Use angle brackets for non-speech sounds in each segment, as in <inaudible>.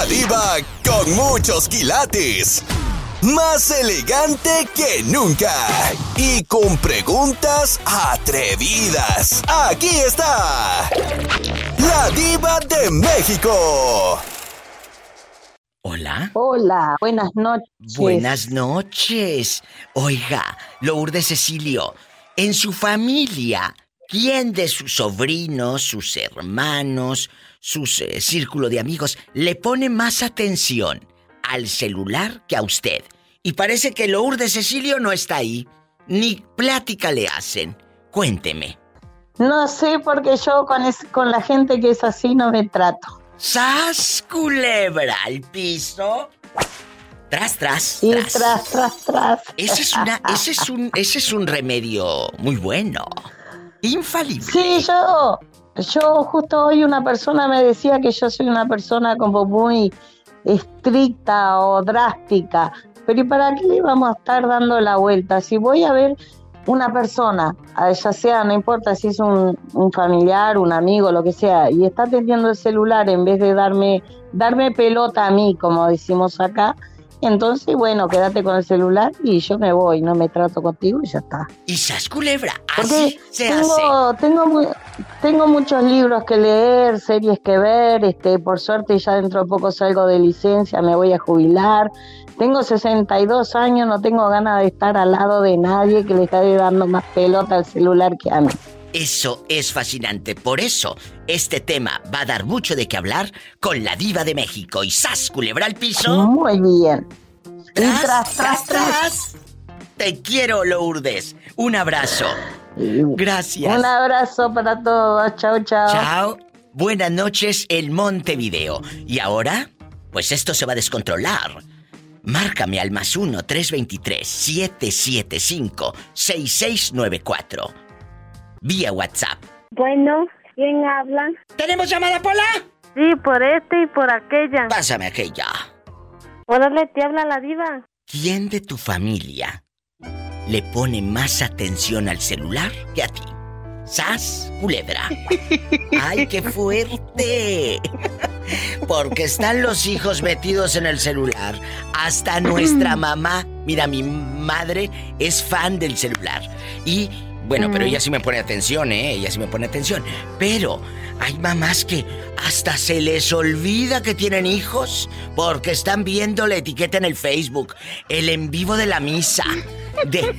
La diva con muchos quilates. Más elegante que nunca. Y con preguntas atrevidas. Aquí está. La diva de México. Hola. Hola, buenas noches. Buenas noches. Oiga, Lourdes Cecilio, en su familia, ¿quién de sus sobrinos, sus hermanos, su eh, círculo de amigos le pone más atención al celular que a usted? Y parece que Lourdes Cecilio no está ahí, ni plática le hacen. Cuénteme. No sé, porque yo con, con la gente que es así no me trato. ¡Sas, culebra al piso! Tras, tras, y tras. tras, tras, Ese es, una, ese, es un, ese es un remedio muy bueno. <laughs> Infalible. Sí, yo... Yo justo hoy una persona me decía que yo soy una persona como muy estricta o drástica. Pero ¿y para qué vamos a estar dando la vuelta? Si voy a ver una persona, ya sea, no importa si es un, familiar, un amigo, lo que sea, y está atendiendo el celular en vez de darme, darme pelota a mí, como decimos acá, entonces, bueno, quédate con el celular y yo me voy, no me trato contigo y ya está. Y sas culebra, así se tengo, hace. Tengo, tengo muchos libros que leer, series que ver, este, por suerte ya dentro de poco salgo de licencia, me voy a jubilar. Tengo 62 años, no tengo ganas de estar al lado de nadie que le esté dando más pelota al celular que a mí. Eso es fascinante. Por eso, este tema va a dar mucho de qué hablar con la diva de México. Y ¡Sas, culebra al piso! Muy bien. Tras, tras, tras, tras. Te quiero, Lourdes. Un abrazo. Gracias. Un abrazo para todos. Chao, chao. Chao. Buenas noches, el Montevideo. ¿Y ahora? Pues esto se va a descontrolar. Márcame al más 1-323-775-6694. Vía WhatsApp. Bueno, ¿quién habla? ¿Tenemos llamada, Pola? Sí, por este y por aquella. Pásame aquella. Órale, te habla la diva. ¿Quién de tu familia le pone más atención al celular que a ti? ¡Sas, culebra! <laughs> ¡Ay, qué fuerte! <laughs> Porque están los hijos metidos en el celular. Hasta nuestra mamá, mira, mi madre es fan del celular. Y, bueno, pero ella sí me pone atención, ¿eh? Ella sí me pone atención. Pero hay mamás que hasta se les olvida que tienen hijos porque están viendo la etiqueta en el Facebook, el en vivo de la misa. De...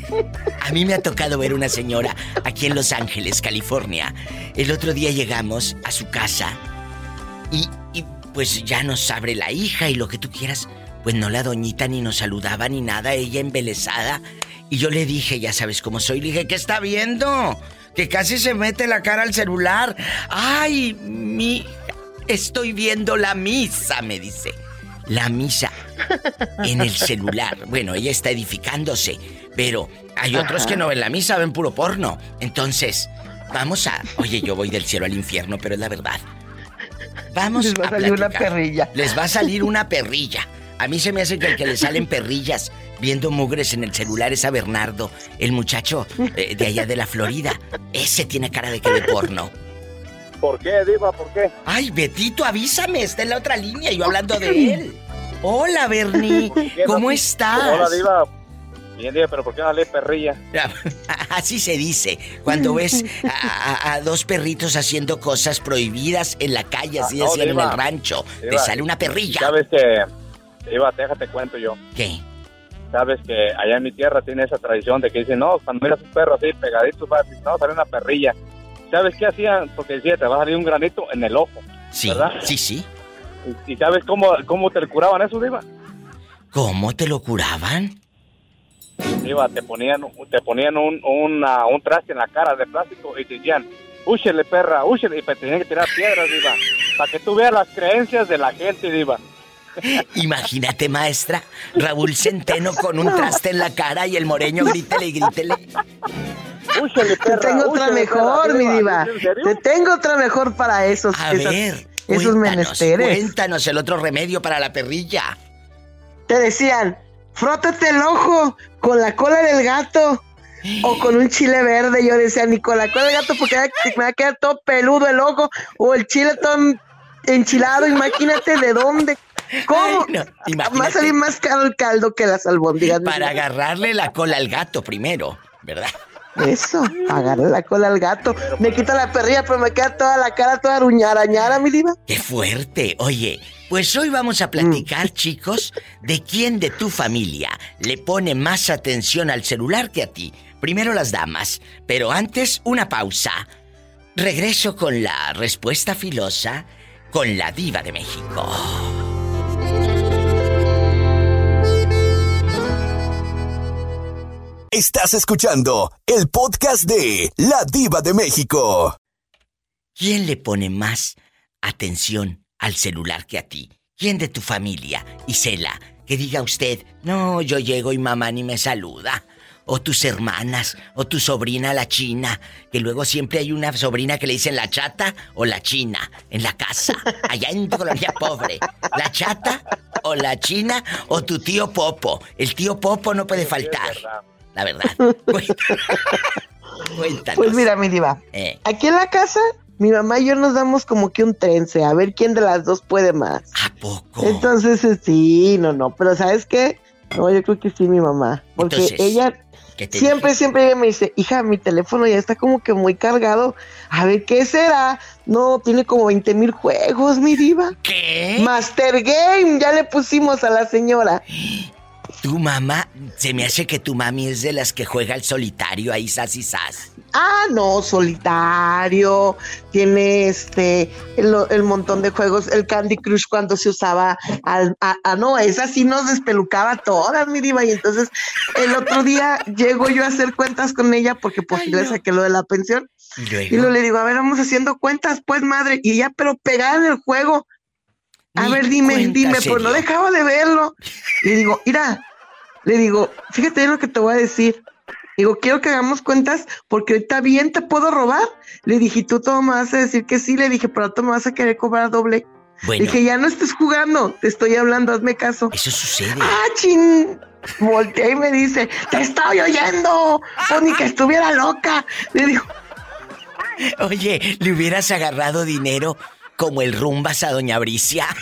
A mí me ha tocado ver una señora aquí en Los Ángeles, California. El otro día llegamos a su casa y, y pues ya nos abre la hija y lo que tú quieras. Pues no la doñita ni nos saludaba ni nada, ella embelesada. Y yo le dije, ya sabes cómo soy, le dije, ¿qué está viendo? Que casi se mete la cara al celular. Ay, mi... Estoy viendo la misa, me dice. La misa en el celular. Bueno, ella está edificándose, pero hay otros que no ven la misa, ven puro porno. Entonces, vamos a... Oye, yo voy del cielo al infierno, pero es la verdad. Vamos Les va a, salir una perrilla. Les va a salir una perrilla. A mí se me hace que el que le salen perrillas viendo mugres en el celular es a Bernardo, el muchacho eh, de allá de la Florida. Ese tiene cara de que de porno. ¿Por qué, Diva? ¿Por qué? Ay, Betito, avísame, está en la otra línea, yo hablando de él. Hola, Bernie, ¿cómo estás? Hola, Diva. Bien, Diva, pero ¿por qué no le perrilla? <laughs> Así se dice, cuando ves a, a, dos perritos haciendo cosas prohibidas en la calle, así Ah, no, decían en el rancho, te sale una perrilla. ¿Sabes que, Diva, déjate cuento yo. ¿Qué? Sabes que allá en mi tierra tiene esa tradición de que dicen, no, cuando miras un perro así pegadito, va a decir, no, sale una perrilla. ¿Sabes qué hacían? Porque decía, te va a salir un granito en el ojo. Sí, ¿verdad? sí, sí. ¿Y, y sabes cómo, cómo te curaban eso, Diva? ¿Cómo te lo curaban? Diva, te ponían, te ponían un, una- un traste en la cara de plástico y te decían, úchele, perra, úchele, y te tenían que tirar piedras, Diva. Para que tú veas las creencias de la gente, Diva. Imagínate, maestra, Raúl Centeno con un traste en la cara y el moreño grítele y grítele. Te tengo otra mejor, perra, mi diva. Te tengo otra mejor para esos, A esas- ver, esos cuéntanos, menesteres. cuéntanos el otro remedio para la perrilla. Te decían, frótate el ojo con la cola del gato o con un chile verde. Yo decía, ni con la cola del gato porque me va a quedar todo peludo el ojo o el chile todo enchilado. Imagínate de dónde ¿Cómo? Ay, no, Va a salir más caro el caldo que las albóndigas. Para agarrarle la cola al gato primero, ¿verdad? Eso, agarré la cola al gato. Me quita la perrilla, pero me queda toda la cara toda aruñada, arañada, mi diva. ¡Qué fuerte! Oye, pues hoy vamos a platicar, chicos, de quién de tu familia le pone más atención al celular que a ti. Primero las damas, pero antes una pausa. Regreso con la respuesta filosa con la diva de México. Estás escuchando el podcast de La Diva de México. ¿Quién le pone más atención al celular que a ti? ¿Quién de tu familia? Isela, que diga usted, no, yo llego y mamá ni me saluda. O tus hermanas, o tu sobrina la china, que luego siempre hay una sobrina que le dicen la chata o la china en la casa, <laughs> allá en tu colonia pobre. La chata o la china o tu tío Popo. El tío Popo no puede faltar. La verdad. <laughs> Cuéntanos. Pues mira, mi diva, Eh, aquí en la casa, mi mamá y yo nos damos como que un trense, a ver quién de las dos puede más. ¿A poco? Entonces, eh, sí, no, no, pero ¿sabes qué? No, yo creo que sí, mi mamá. Porque Entonces, ella ¿Qué te siempre, dije? siempre ella me dice, hija, mi teléfono ya está como que muy cargado. A ver, ¿qué será? No, tiene como 20 mil juegos, mi diva. ¿Qué? Master Game, ya le pusimos a la señora. <gasps> Tu mamá, se me hace que tu mami es de las que juega al solitario ahí, sas y sas. Ah, no, solitario. Tiene este, el, el montón de juegos, el Candy Crush cuando se usaba. Al, a, a- no, esa sí nos despelucaba todas, mi diva. Y entonces el otro día llego yo a hacer cuentas con ella porque pues Ay, sí le no. saqué lo de la pensión. Y Y luego. le digo, a ver, vamos haciendo cuentas, pues madre. Y ella, pero pegada en el juego. A Ni ver, dime, dime, pues no dejaba de verlo. Le digo, mira, le digo, fíjate lo que te voy a decir. Digo, quiero que hagamos cuentas porque ahorita bien te puedo robar. Le dije, ¿y tú todo me vas a decir que sí. Le dije, pero tú me vas a querer cobrar doble. Bueno, Dije, ya no estés jugando, te estoy hablando, hazme caso. eso sucede. ¡Ah, chin! Voltea y me dice, te estoy oyendo. Pues ni que estuviera loca. Le digo, Oye, le hubieras agarrado dinero como el rumbas a Doña Bricia. <laughs>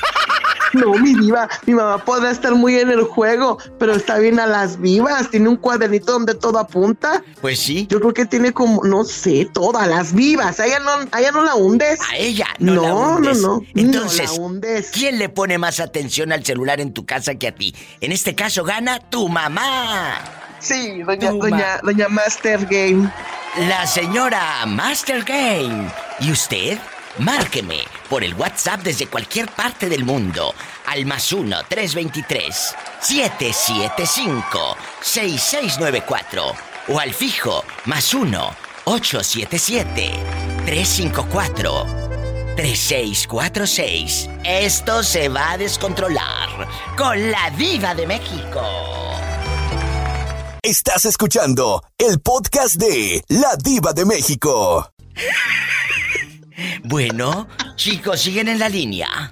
No, mi diva, mi mamá podrá estar muy en el juego, pero está bien a las vivas. Tiene un cuadernito donde todo apunta. Pues sí, Yo creo que tiene como, no sé, todas las vivas. A ella no, a ella no la hundes. a ella no, la No, hundes. no, no, Entonces, no la hundes. ¿quién le pone más atención al celular en tu casa que a ti? En este caso gana tu mamá. Sí, doña, doña, doña Master Game. La señora Master Game. ¿Y usted? Márqueme por el WhatsApp desde cualquier parte del mundo al más 1-323-775-6694 o al fijo más 1-877-354-3646. Esto se va a descontrolar con la diva de México. Estás escuchando el podcast de La Diva de México. <laughs> Bueno, chicos, siguen en la línea.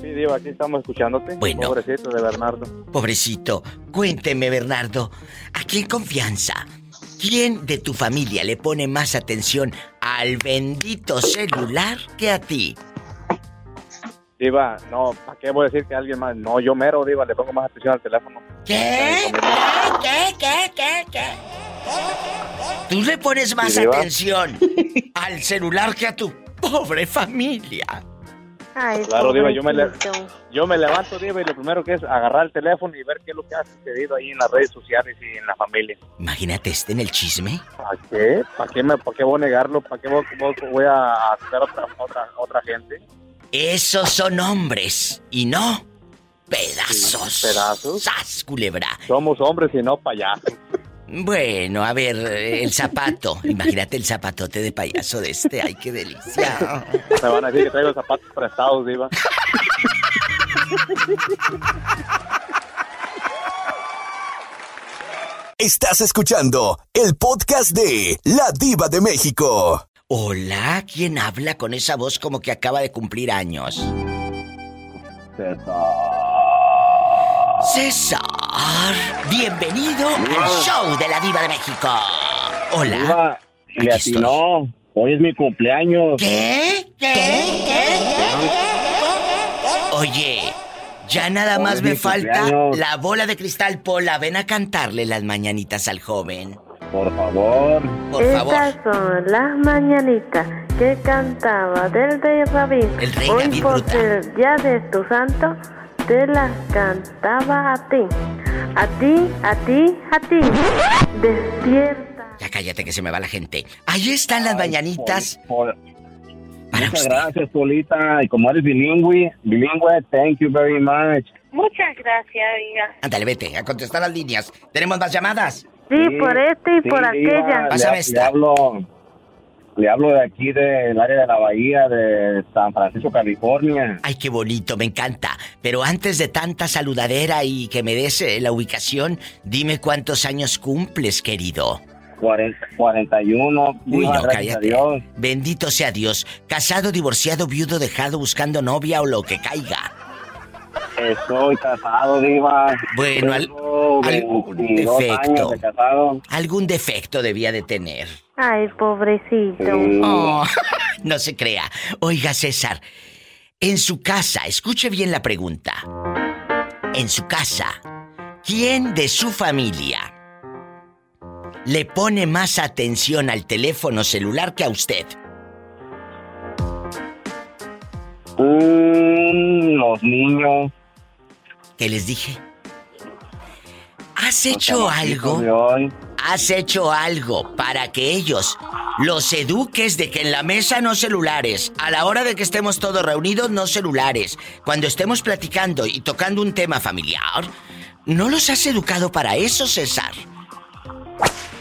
Sí, Diva, aquí estamos escuchándote. Bueno. Pobrecito de Bernardo. Pobrecito, cuénteme, Bernardo, aquí en confianza, ¿quién de tu familia le pone más atención al bendito celular que a ti? Diva, no, ¿para qué voy a decir que alguien más? No, yo mero, Diva, le pongo más atención al teléfono. ¿Qué? ¿Qué? ¿Qué? ¿Qué? ¿Qué? Tú le pones más ¿Y diva? atención <laughs> al celular que a tu pobre familia. Ay, Claro, Diva, yo me le-. Yo me levanto, Diva, y lo primero que es agarrar el teléfono y ver qué es lo que ha sucedido ahí en las redes sociales y en la familia. Imagínate este en el chisme. ¿Para qué? ¿Para qué, me, para qué voy a negarlo? ¿Para qué voy, voy- voy a hacer otra, otra, otra gente? Esos son hombres y no pedazos. Sí, pedazos. ¡Sas, culebra! Somos hombres y no payasos. Bueno, a ver, el zapato. Imagínate el zapatote de payaso de este. ¡Ay, qué delicia! Me van a decir que traigo zapatos prestados, Diva. Estás escuchando el podcast de La Diva de México. Hola, ¿quién habla con esa voz como que acaba de cumplir años? César. Bienvenido al show de la Diva de México. Hola. Diva, le atinó. Hoy es mi cumpleaños. ¿Qué? ¿Qué? ¿Qué? Oye, Ya nada Hoy más me falta la bola de cristal, Pola. Ven a cantarle las mañanitas al joven. Por favor. Por Estas favor. son las mañanitas que cantaba del rey David. El rey Hoy por ser día de tu santo, te las cantaba a ti. A ti, a ti, a ti. Despierta. Ya cállate que se me va la gente. Ahí están las mañanitas Por- para muchas usted. gracias, Polita. Y como eres bilingüe, bilingüe, thank you very much. Muchas gracias, oiga. Ándale, vete a contestar las líneas. ¿Tenemos más llamadas? Sí, por este y sí, por aquella. Le, le hablo, le hablo de aquí del área de la bahía de San Francisco, California. Ay, qué bonito, me encanta. Pero antes de tanta saludadera y que me des eh, la ubicación, dime cuántos años cumples, querido. 40, 41. Uy, no, cállate. Dios. Bendito sea Dios. Casado, divorciado, viudo, dejado, buscando novia o lo que caiga. Estoy casado, Diva. Bueno, al- algún 22 defecto. de casado. Algún defecto debía de tener. Ay, pobrecito. Sí. Oh, <laughs> no se crea. Oiga, César, en su casa, escuche bien la pregunta. En su casa, ¿quién de su familia le pone más atención al teléfono celular que a usted? Los niños. ¿Qué les dije? ¿Has hecho algo? ¿Has hecho algo para que ellos los eduques de que en la mesa no celulares, a la hora de que estemos todos reunidos no celulares, cuando estemos platicando y tocando un tema familiar? ¿No los has educado para eso, César?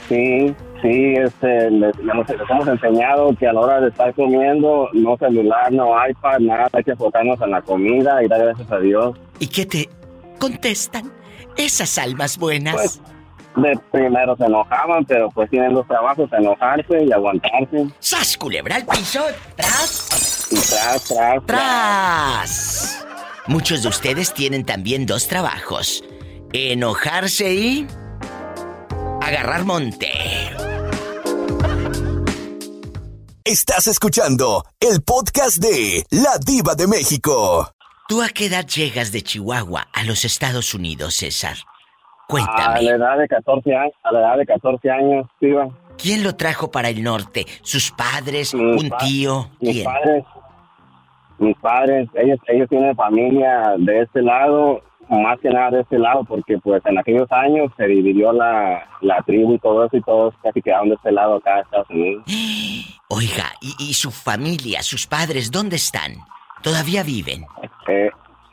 Sí, sí, este, les, hemos enseñado que a la hora de estar comiendo, no celular, no iPad, nada, hay que enfocarnos en la comida y dar gracias a Dios. ¿Y qué te contestan esas almas buenas? Pues, de primero se enojaban, pero pues tienen los trabajos, enojarse y aguantarse. ¡Sas, culebra al piso! ¡Tras! Y tras, tras, ¡Tras! Muchos de ustedes tienen también dos trabajos. Enojarse y... Agarrar monte. Estás escuchando el podcast de La Diva de México. ¿Tú a qué edad llegas de Chihuahua a los Estados Unidos, César? A Cuéntame. la edad de 14 años, a la edad de 14 años, iba. ¿Quién lo trajo para el norte? ¿Sus padres? Mis ¿Un pa- tío? Mis ¿Quién? padres, mis padres, ellos, ellos tienen familia de este lado, más que nada de este lado, porque pues en aquellos años se dividió la, la tribu y todo eso y todos casi quedaron de este lado acá de Estados Unidos. <gasps> Oiga, ¿y, y su familia, sus padres, dónde están? ¿Todavía viven? Eh,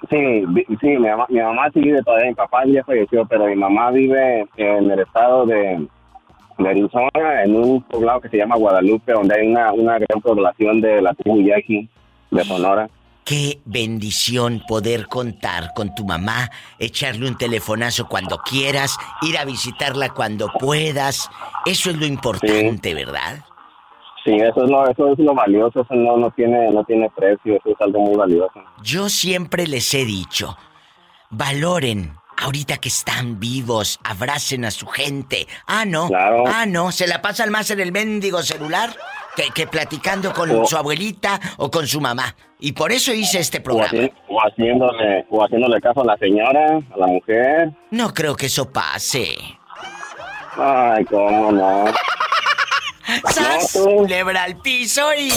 sí, sí, mi mamá, mi mamá sí vive todavía, mi papá ya falleció, pero mi mamá vive en el estado de, de Arizona, en un poblado que se llama Guadalupe, donde hay una, una gran población de la tribu Yaqui de Sonora. Qué bendición poder contar con tu mamá, echarle un telefonazo cuando quieras, ir a visitarla cuando puedas. Eso es lo importante, ¿verdad? Sí, eso es lo, eso es lo valioso, eso no, no tiene, no tiene precio, eso es algo muy valioso. Yo siempre les he dicho, valoren ahorita que están vivos, abracen a su gente. Ah, no. Claro. Ah, no, se la pasan más en el mendigo celular que, que platicando con O- su abuelita o con su mamá. Y por eso hice este O, programa. haci- o haciéndole, o haciéndole caso a la señora, a la mujer. No creo que eso pase. Ay, cómo no. <laughs> ¡Sas! No, tú. Lebra al piso y...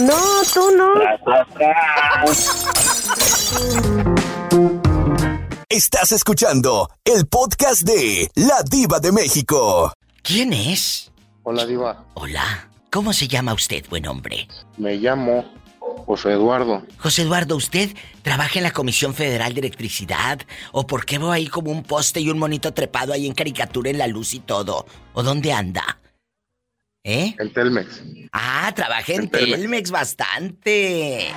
No, tú no. Tras, tras, tras. Estás escuchando el podcast de La Diva de México. ¿Quién es? Hola Diva, Hola. ¿Cómo se llama usted, buen hombre? me llamo José Eduardo. José Eduardo, ¿usted trabaja en la Comisión Federal de Electricidad? ¿O por qué veo ahí como un poste y un monito trepado ahí en caricatura en la luz y todo? ¿O dónde anda? ¿Eh? En Telmex. Ah, trabaja en En Telmex. Telmex bastante.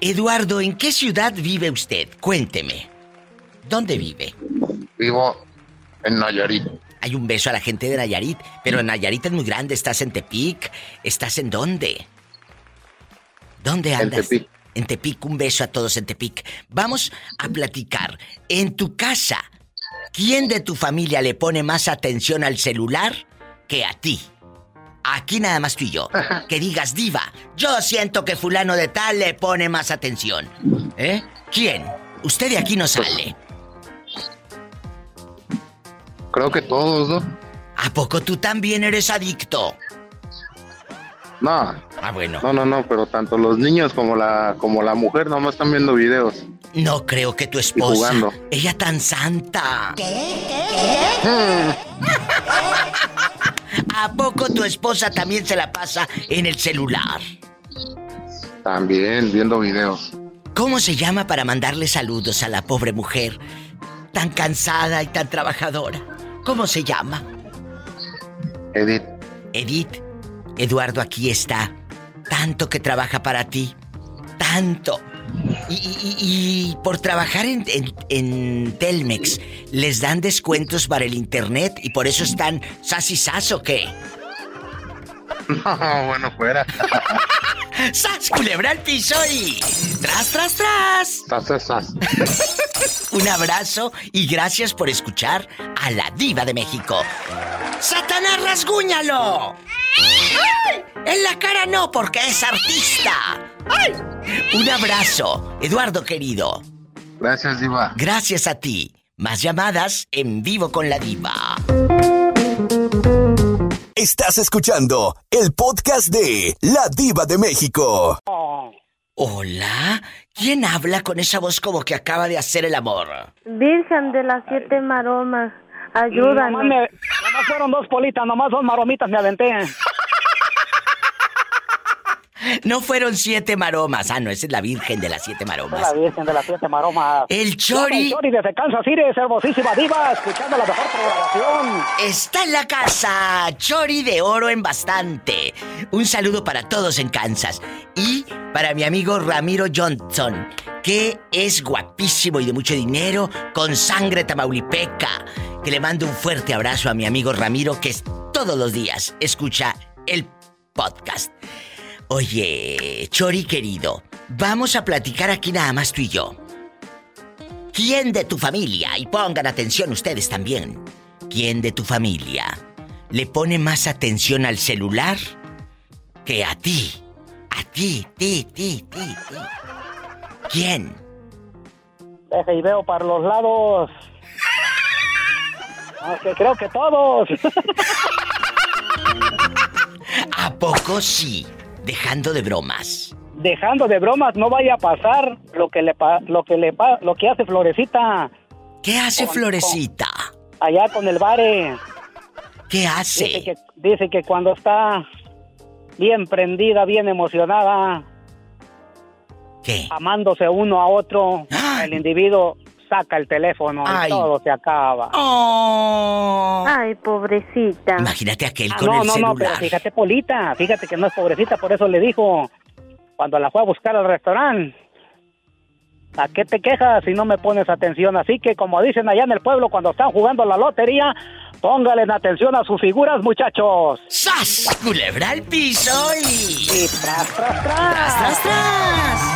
Eduardo, ¿en qué ciudad vive usted? Cuénteme. ¿Dónde vive? Vivo en Nayarit. Hay un beso a la gente de Nayarit, pero Nayarit es muy grande. ¿Estás en Tepic? ¿Estás en dónde? ¿Dónde En andas? Tepic. En Tepic, un beso a todos en Tepic. Vamos a platicar. En tu casa, ¿quién de tu familia le pone más atención al celular que a ti? Aquí nada más tú y yo. Que digas, diva, yo siento que fulano de tal le pone más atención. ¿Eh? ¿Quién? Usted de aquí no sale. Creo que todos, ¿no? ¿A poco tú también eres adicto? No, Ah, bueno. no, no, no, pero tanto los niños como la, como la mujer nomás están viendo videos. No creo que tu esposa. jugando. Ella tan santa. <laughs> ¿A poco tu esposa también se la pasa en el celular? También viendo videos. ¿Cómo se llama para mandarle saludos a la pobre mujer? Tan cansada y tan trabajadora. ¿Cómo se llama? Edith, Edith. Eduardo aquí está. Tanto que trabaja para ti. Tanto. Y, y- y- y por trabajar en, en- en Telmex, ¿les dan descuentos para el internet y por eso están sas y sas o qué? <laughs> no, bueno, fuera. <laughs> ¡Sas, culebra al piso y... ¡Tras, tras, tras! Sas, sas, sas. Un abrazo y gracias por escuchar a la diva de México. ¡Satanás, rasguñalo! ¡Ay! En la cara no, porque es artista. ¡Ay! Un abrazo, Eduardo querido. Gracias, Diva. Gracias a ti. Más llamadas en vivo con la diva. Estás escuchando el podcast de La Diva de México. Hola, ¿quién habla con esa voz como que acaba de hacer el amor? Virgen de las siete maromas, ayúdanos. Nomás, me- nomás fueron dos politas, nomás dos maromitas me aventé. <laughs> No fueron siete maromas. Ah, no, esa es la Virgen de las siete La maromas. Virgen de las siete maromas. El Chori El Chori desde Kansas City, hermosísima diva, escuchando la mejor programación. está en la casa. Chori de oro en bastante. Un saludo para todos en Kansas. Y para mi amigo Ramiro Johnson, que es guapísimo y de mucho dinero, con sangre tamaulipeca. Que le mando un fuerte abrazo a mi amigo Ramiro, que es- todos los días escucha el podcast. Oye, Chori querido, vamos a platicar aquí nada más tú y yo. ¿Quién de tu familia, y pongan atención ustedes también, quién de tu familia le pone más atención al celular que a ti? A ti, ti, ti, ti, ti. ¿Quién? Deja y veo para los lados. <laughs> Aunque creo que todos. <laughs> ¿A poco sí? Dejando de bromas. Dejando de bromas, no vaya a pasar lo que le pa- lo que le pa- lo que hace Florecita ¿Qué hace Con- Florecita? allá con el bare. ¿Qué Dice hace? que, dice que cuando está bien prendida, bien emocionada, ¿Qué? amándose uno a otro, Ay. el individuo saca el teléfono Ay. y todo se acaba. Oh. Ay, pobrecita. Imagínate aquel Ah, con no, el no, celular. no, pero fíjate, Polita, fíjate que no es pobrecita, por eso le dijo, cuando la fue a buscar al restaurante, ¿a qué te quejas si no me pones atención? Así que, como dicen allá en el pueblo, cuando están jugando la lotería, póngale atención a sus figuras, muchachos. ¡Sas! Culebra al piso y... Y tras, tras, tras. ¡Tras, tras, tras!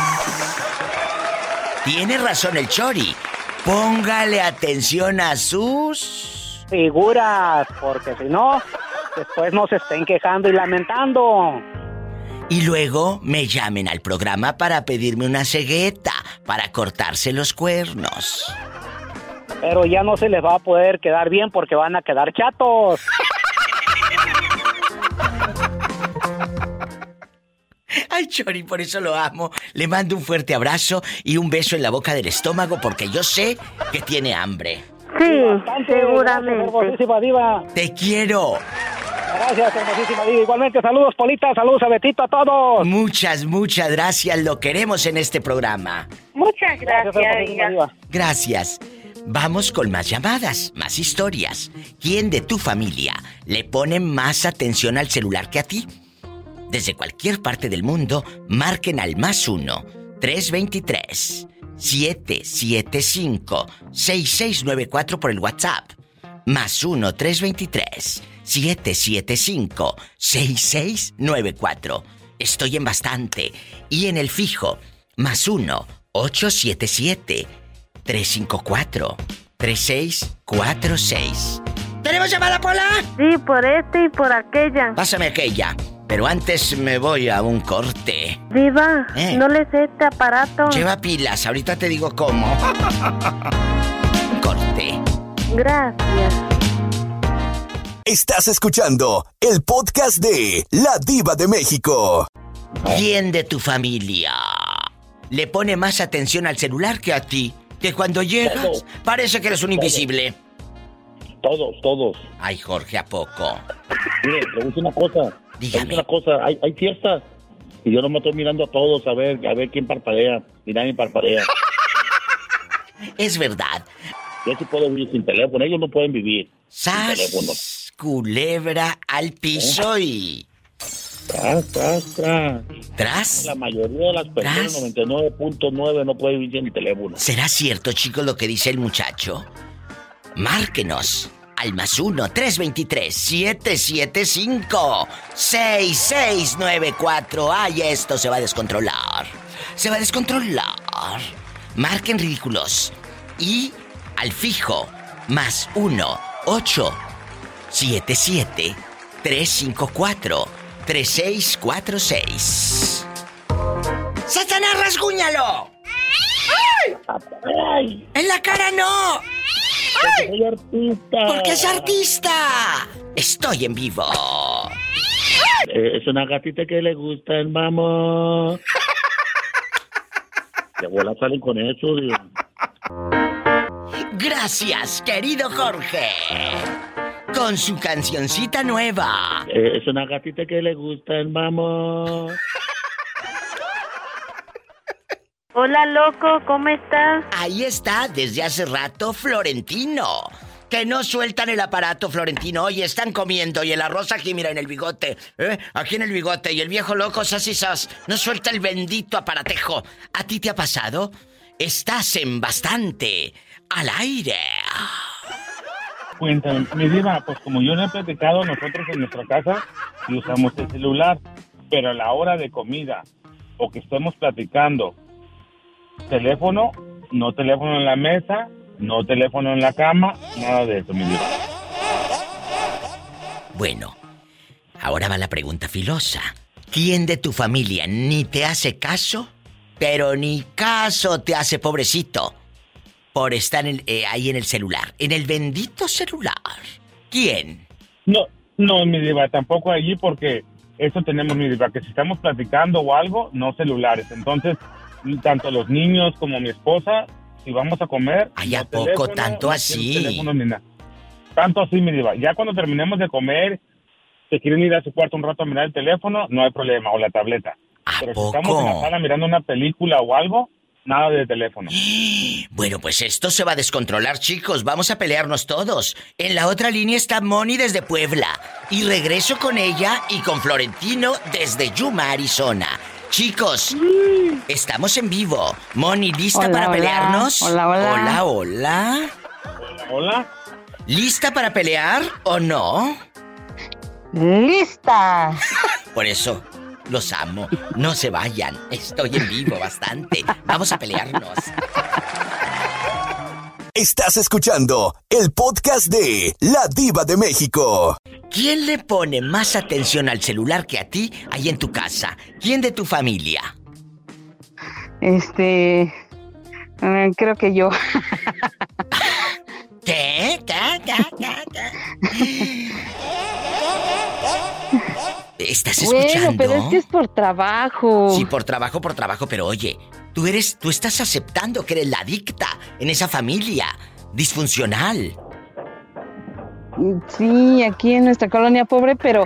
Tiene razón el Chori. Póngale atención a sus... Figuras, porque si no, después no se estén quejando y lamentando. Y luego me llamen al programa para pedirme una cegueta para cortarse los cuernos. Pero ya no se les va a poder quedar bien porque van a quedar chatos. <laughs> <laughs> Ay, Chori, por eso lo amo. Le mando un fuerte abrazo y un beso en la boca del estómago porque yo sé que tiene hambre. Sí, Bastante, seguramente. hermosísima diva. Te quiero. Gracias, hermosísima diva. Igualmente, saludos, Polita. Saludos a Betito, a todos. Muchas, muchas gracias. Lo queremos en este programa. Muchas Gracias, gracias, diva. Gracias. Vamos con más llamadas, más historias. ¿Quién de tu familia le pone más atención al celular que a ti? Desde cualquier parte del mundo, marquen al más 1 323 775 6694 por el WhatsApp. Más 1 323 775 6694. Estoy en bastante. Y en el fijo, más 1 877 354 3646. ¿Tenemos llamada, Pola? Sí, por este y por aquella. Pásame aquella. Pero antes me voy a un corte. Diva, Eh. no le sé este aparato. Lleva pilas, ahorita te digo cómo. <laughs> Corte. Gracias. Estás escuchando el podcast de La Diva de México. ¿Quién de tu familia le pone más atención al celular que a ti? Que cuando llegas Todos. parece que eres un invisible. Todos, todos. Ay, Jorge, ¿a poco? Mire, decir una cosa. Dígame. decir una cosa. Hay, hay fiestas. Y yo no me estoy mirando a todos a ver, a ver quién parpadea. Y nadie parpadea. <laughs> Es verdad. Yo sí puedo vivir sin teléfono. Ellos no pueden vivir sin teléfono. Sas, culebra al piso y... Tras, tras, tras. ¿Tras? La mayoría de las personas, Tras. 99.9, no puede vivir sin el teléfono. ¿Será cierto, chicos, lo que dice el muchacho? Márquenos al más 1-323-775-6694. Ay, esto se va a descontrolar. Se va a descontrolar. Marquen ridículos. Y al fijo, más 1-877-354-3646. ¡Satanás, rasguñalo! ¡Ay! ¡En la cara no! Porque soy artista! ¡Porque es artista! Estoy en vivo. Eh, es una gatita que le gusta el mamón. De bola salen con eso, digo. Gracias, querido Jorge. Con su cancioncita nueva. Eh, es una gatita que le gusta el mamón. Hola, loco, ¿cómo estás? Ahí está, desde hace rato, Florentino. Que no sueltan el aparato, Florentino. Oye, están comiendo y el arroz aquí, mira, en el bigote. ¿eh? Aquí en el bigote. Y el viejo loco, sas y sas. No suelta el bendito aparatejo. ¿A ti te ha pasado? Estás en bastante. Al aire. Cuéntame, mi diva, pues como yo le he platicado, nosotros en nuestra casa sí usamos el celular, pero a la hora de comida o que estemos platicando, teléfono, no teléfono en la mesa, no teléfono en la cama, nada de eso, mi diva. Bueno, ahora va la pregunta filosa. ¿Quién de tu familia ni te hace caso, pero ni caso te hace pobrecito por estar en- eh, ahí en el celular, en el bendito celular? ¿Quién? No, no, mi diva, tampoco allí porque eso tenemos, mi diva, que si estamos platicando o algo, no celulares. Entonces, tanto los niños como mi esposa, si vamos a comer... Ay, ¿a poco teléfono, tanto así? teléfono. Tanto así, mi diva. Ya cuando terminemos de comer, si quieren ir a su cuarto un rato a mirar el teléfono, no hay problema, o la tableta. ¿A Pero si estamos en la sala mirando una película o algo, nada de teléfono. <gasps> Bueno, pues esto se va a descontrolar, chicos. Vamos a pelearnos todos. En la otra línea está Moni desde Puebla. Y regreso con ella y con Florentino desde Yuma, Arizona. Chicos, estamos en vivo. Moni, ¿lista Hola, para hola. pelearnos? Hola, hola. Hola, hola. Hola. ¿Lista para pelear o no? ¡Lista! <laughs> Por eso los amo. No se vayan. Estoy en vivo bastante. Vamos a pelearnos. Estás escuchando el podcast de La Diva de México. ¿Quién le pone más atención al celular que a ti ahí en tu casa? ¿Quién de tu familia? Este. eh, creo que yo. <laughs> ¿Qué? ¿Qué? ¿Qué? ¿Qué? ¿Qué? ¿Estás escuchando? Bueno, pero es que es por trabajo. Sí, por trabajo, por trabajo, pero oye, tú eres, tú estás aceptando que eres la adicta en esa familia disfuncional. Sí, aquí en nuestra colonia pobre, pero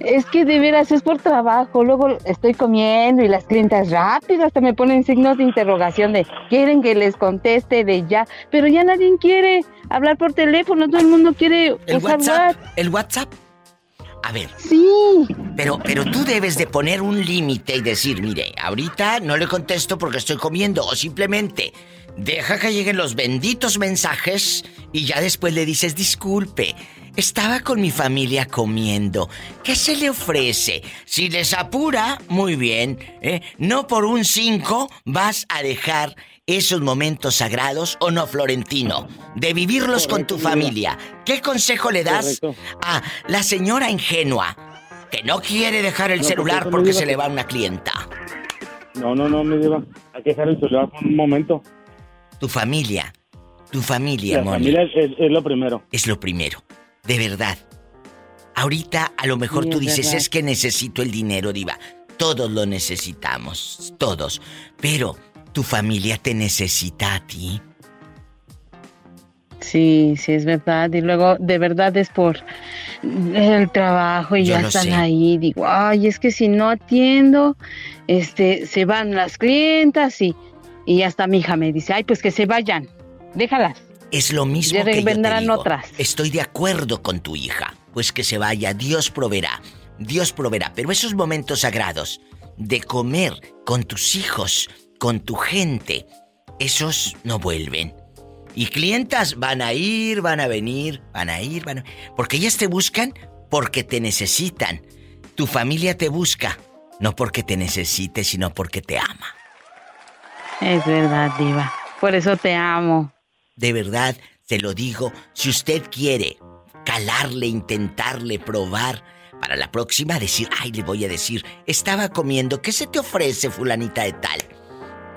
es que de veras es por trabajo. Luego estoy comiendo y las clientas rápido hasta me ponen signos de interrogación de quieren que les conteste de ya, pero ya nadie quiere hablar por teléfono, todo el mundo quiere El usar WhatsApp, WhatsApp. el WhatsApp. A ver, Sí, pero, pero tú debes de poner un límite y decir, mire, ahorita no le contesto porque estoy comiendo, o simplemente deja que lleguen los benditos mensajes y ya después le dices, disculpe, estaba con mi familia comiendo. ¿Qué se le ofrece? Si les apura, muy bien, ¿eh? No por un 5 vas a dejar esos momentos sagrados o no, Florentino? De vivirlos con tu familia. ¿Qué consejo le das Correcto. a la señora ingenua que no quiere dejar el No, celular porque se le va una clienta? No, no, no, mi diva. Hay que dejar el celular por un momento. Tu familia, tu familia, La Moni, familia es, lo primero. es lo primero. De verdad. Ahorita a lo mejor Sí, tú es dices, verdad. es que necesito el dinero, diva. Todos lo necesitamos, todos. Pero tu familia te necesita a ti. Sí, sí, es verdad. Y luego, de verdad, es por el trabajo y Yo ya están sé. ahí. Digo, ay, es que si no atiendo, este, se van las clientas y, y hasta mi hija me dice, ay, pues que se vayan, déjalas. Es lo mismo Ya que yo te vendrán digo. otras. Estoy de acuerdo con tu hija. Pues que se vaya, Dios proveerá. Dios proveerá. Pero esos momentos sagrados de comer con tus hijos, con tu gente, esos no vuelven. Y clientas van a ir, van a venir, van a ir, van a... Porque ellas te buscan porque te necesitan. Tu familia te busca, no porque te necesite, sino porque te ama. Es verdad, Diva. Por eso te amo. De verdad, se lo digo, si usted quiere calarle, intentarle, probar, para la próxima decir, ay, le voy a decir, estaba comiendo, ¿qué se te ofrece, fulanita de tal?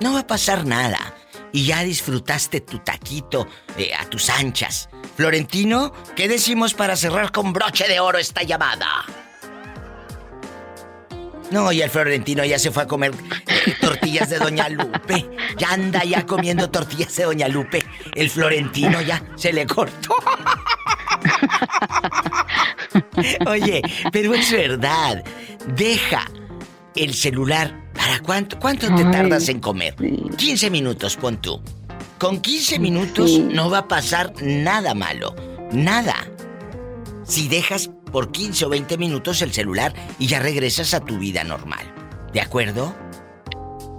No va a pasar nada. Y ya disfrutaste tu taquito eh, a tus anchas. Florentino, ¿qué decimos para cerrar con broche de oro esta llamada? No, y el Florentino ya se fue a comer eh, tortillas de Doña Lupe. Ya anda ya comiendo tortillas de Doña Lupe. El Florentino ya se le cortó. <laughs> Oye, pero es verdad. Deja el celular. ¿Para cuánto? ¿Cuánto te Ay, tardas en comer? sí. 15 minutos, pon tú. Con 15 minutos Sí. no va a pasar nada malo. Nada. Si dejas por 15 o 20 minutos el celular y ya regresas a tu vida normal. ¿De acuerdo?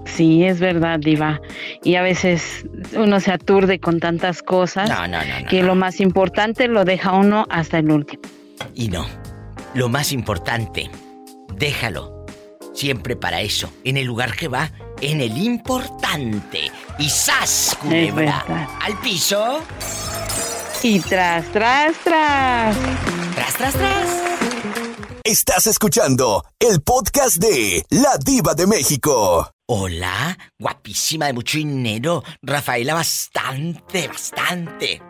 Sí, es verdad, Diva. Y a veces uno se aturde con tantas cosas No, no, no, no. que lo más importante lo deja uno hasta el último. Y no. Lo más importante, déjalo. Siempre para eso. En el lugar que va, en el importante. Y ¡zas, culebra! Al piso. Y tras, tras, tras. Tras, tras, tras. Estás escuchando el podcast de La Diva de México. Hola, guapísima de mucho dinero. Rafaela, bastante, bastante.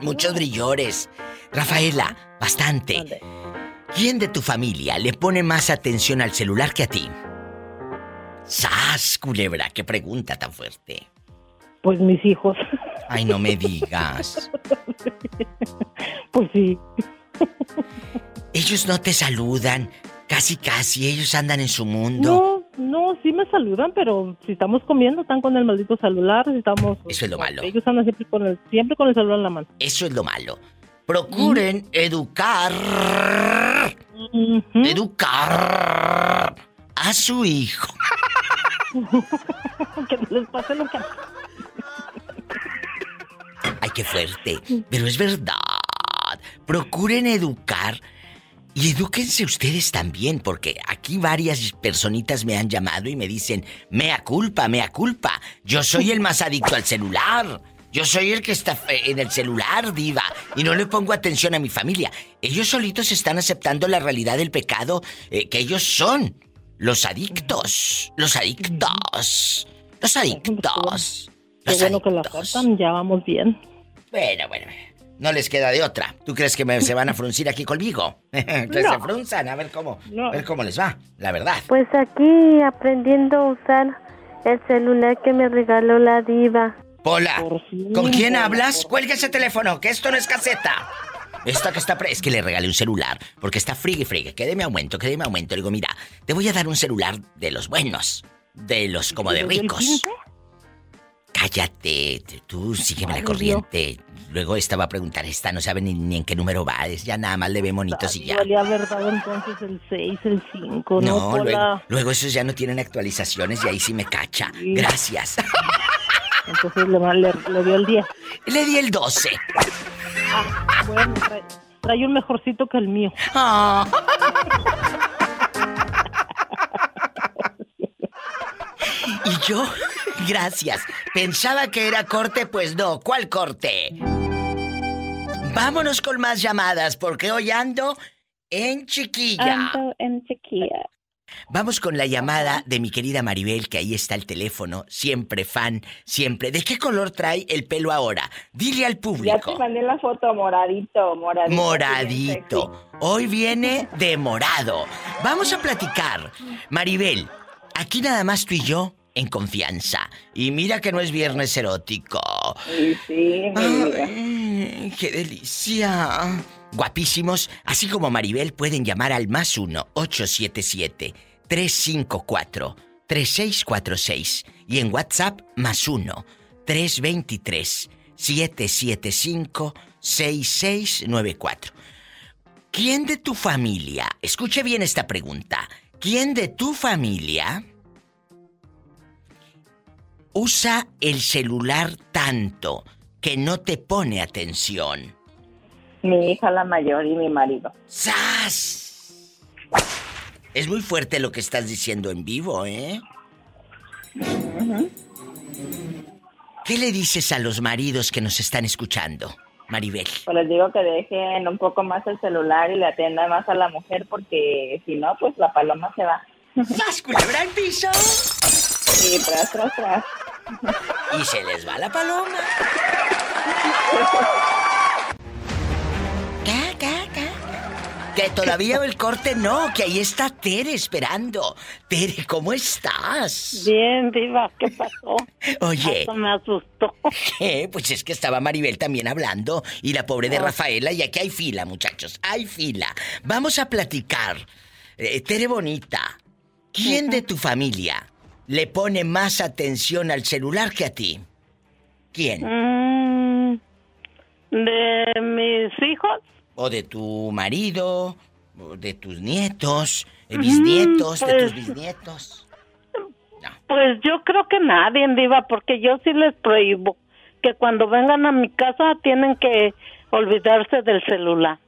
Muchos brillores. Rafaela, bastante. ¿Quién de tu familia le pone más atención al celular que a ti? ¡Sas, culebra! ¡Qué pregunta tan fuerte! Pues mis hijos. Ay, no me digas. <laughs> Pues sí. Ellos no te saludan. Casi, casi. Ellos andan en su mundo. No, no, sí me saludan, pero si estamos comiendo, están con el maldito celular, si estamos... Eso es lo malo. Ellos andan siempre con el, siempre con el celular en la mano. Eso es lo malo. Procuren educar. Educar a su hijo. <laughs> que no les pase lo que... Ay, qué fuerte. Pero es verdad. Procuren educar. Y edúquense ustedes también, porque aquí varias personitas me han llamado y me dicen, mea culpa, mea culpa. Yo soy el más adicto al celular. Yo soy el que está eh, en el celular, diva, y no le pongo atención a mi familia. Ellos solitos están aceptando la realidad del pecado eh, que ellos son. Los adictos. Los adictos. Los adictos. Qué Los bueno que adictos. aceptan, ya vamos bien. Bueno, bueno, bueno. No les queda de otra. ¿Tú crees que me- se van a fruncir aquí conmigo? <laughs> que No. se frunzan, a ver cómo, No. a ver cómo les va, la verdad. Pues aquí aprendiendo a usar el celular que me regaló la diva. Pola, fin, ¿con quién Pola, hablas? por- Cuelga ese teléfono, que esto no es caseta. Esta que está... pre- Es que le regalé un celular, porque está frigue, frigue. Que deme aumento, que deme aumento. Le digo, mira, te voy a dar un celular de los buenos. De los como de ¿Desde el ricos. 15? Cállate, tú sígueme la corriente. Luego esta va a preguntar, esta no sabe ni, ni en qué número va, es ya nada más le ve monitos y ya. Valía haber dado entonces el 6, el 5, ¿no? No, luego, luego esos ya no tienen actualizaciones y ahí sí me cacha. Sí. Gracias. <laughs> Entonces le, le, le dio el 10. Le di el 12. Ah, bueno, trae, trae un mejorcito que el mío. Ah. Y yo, gracias. Pensaba que era corte, pues no. ¿Cuál corte? Vámonos con más llamadas, porque hoy ando en chiquilla. Ando en chiquilla. Vamos con la llamada de mi querida Maribel, que ahí está el teléfono, siempre fan, siempre. ¿De qué color trae el pelo ahora? Dile al Ya te público. mandé la foto moradito, moradito. Moradito. Hoy viene de morado. Vamos a platicar. Maribel, aquí nada más tú y yo en confianza. Y mira que no es viernes erótico. Sí, sí. Ay, ¡Qué delicia! Guapísimos, así como Maribel pueden llamar al más 1-877-354-3646 y en WhatsApp más 1-323-775-6694. ¿Quién de tu familia, escuche bien esta pregunta, ¿quién de tu familia usa el celular tanto que no te pone atención? Mi hija la mayor y mi marido. ¡Sas! Es muy fuerte lo que estás diciendo en vivo, ¿eh? ¿Qué le dices a los maridos que nos están escuchando, Maribel? Pues les digo que dejen un poco más el celular y le atiendan más a la mujer porque si no, pues la paloma se va. ¡Sas, culebra al piso! Y tras, tras, tras. Y se les va la paloma. <laughs> Que todavía el corte no, que ahí está Tere esperando. Tere, ¿cómo estás? Bien, Diva, ¿qué pasó? Oye. Eso me asustó. ¿Qué? Pues es que estaba Maribel también hablando y la pobre de Ah. Rafaela y aquí hay fila, muchachos, hay fila. Vamos a platicar. Eh, Tere Bonita, ¿quién de tu familia le pone más atención al celular que a ti? ¿Quién? Mm, de mis hijos. ¿O de tu marido? ¿O de tus nietos? ¿De bisnietos? ¿De tus pues- bisnietos? Pues yo creo que nadie, Diva, porque yo sí les prohíbo que cuando vengan a mi casa tienen que olvidarse del celular.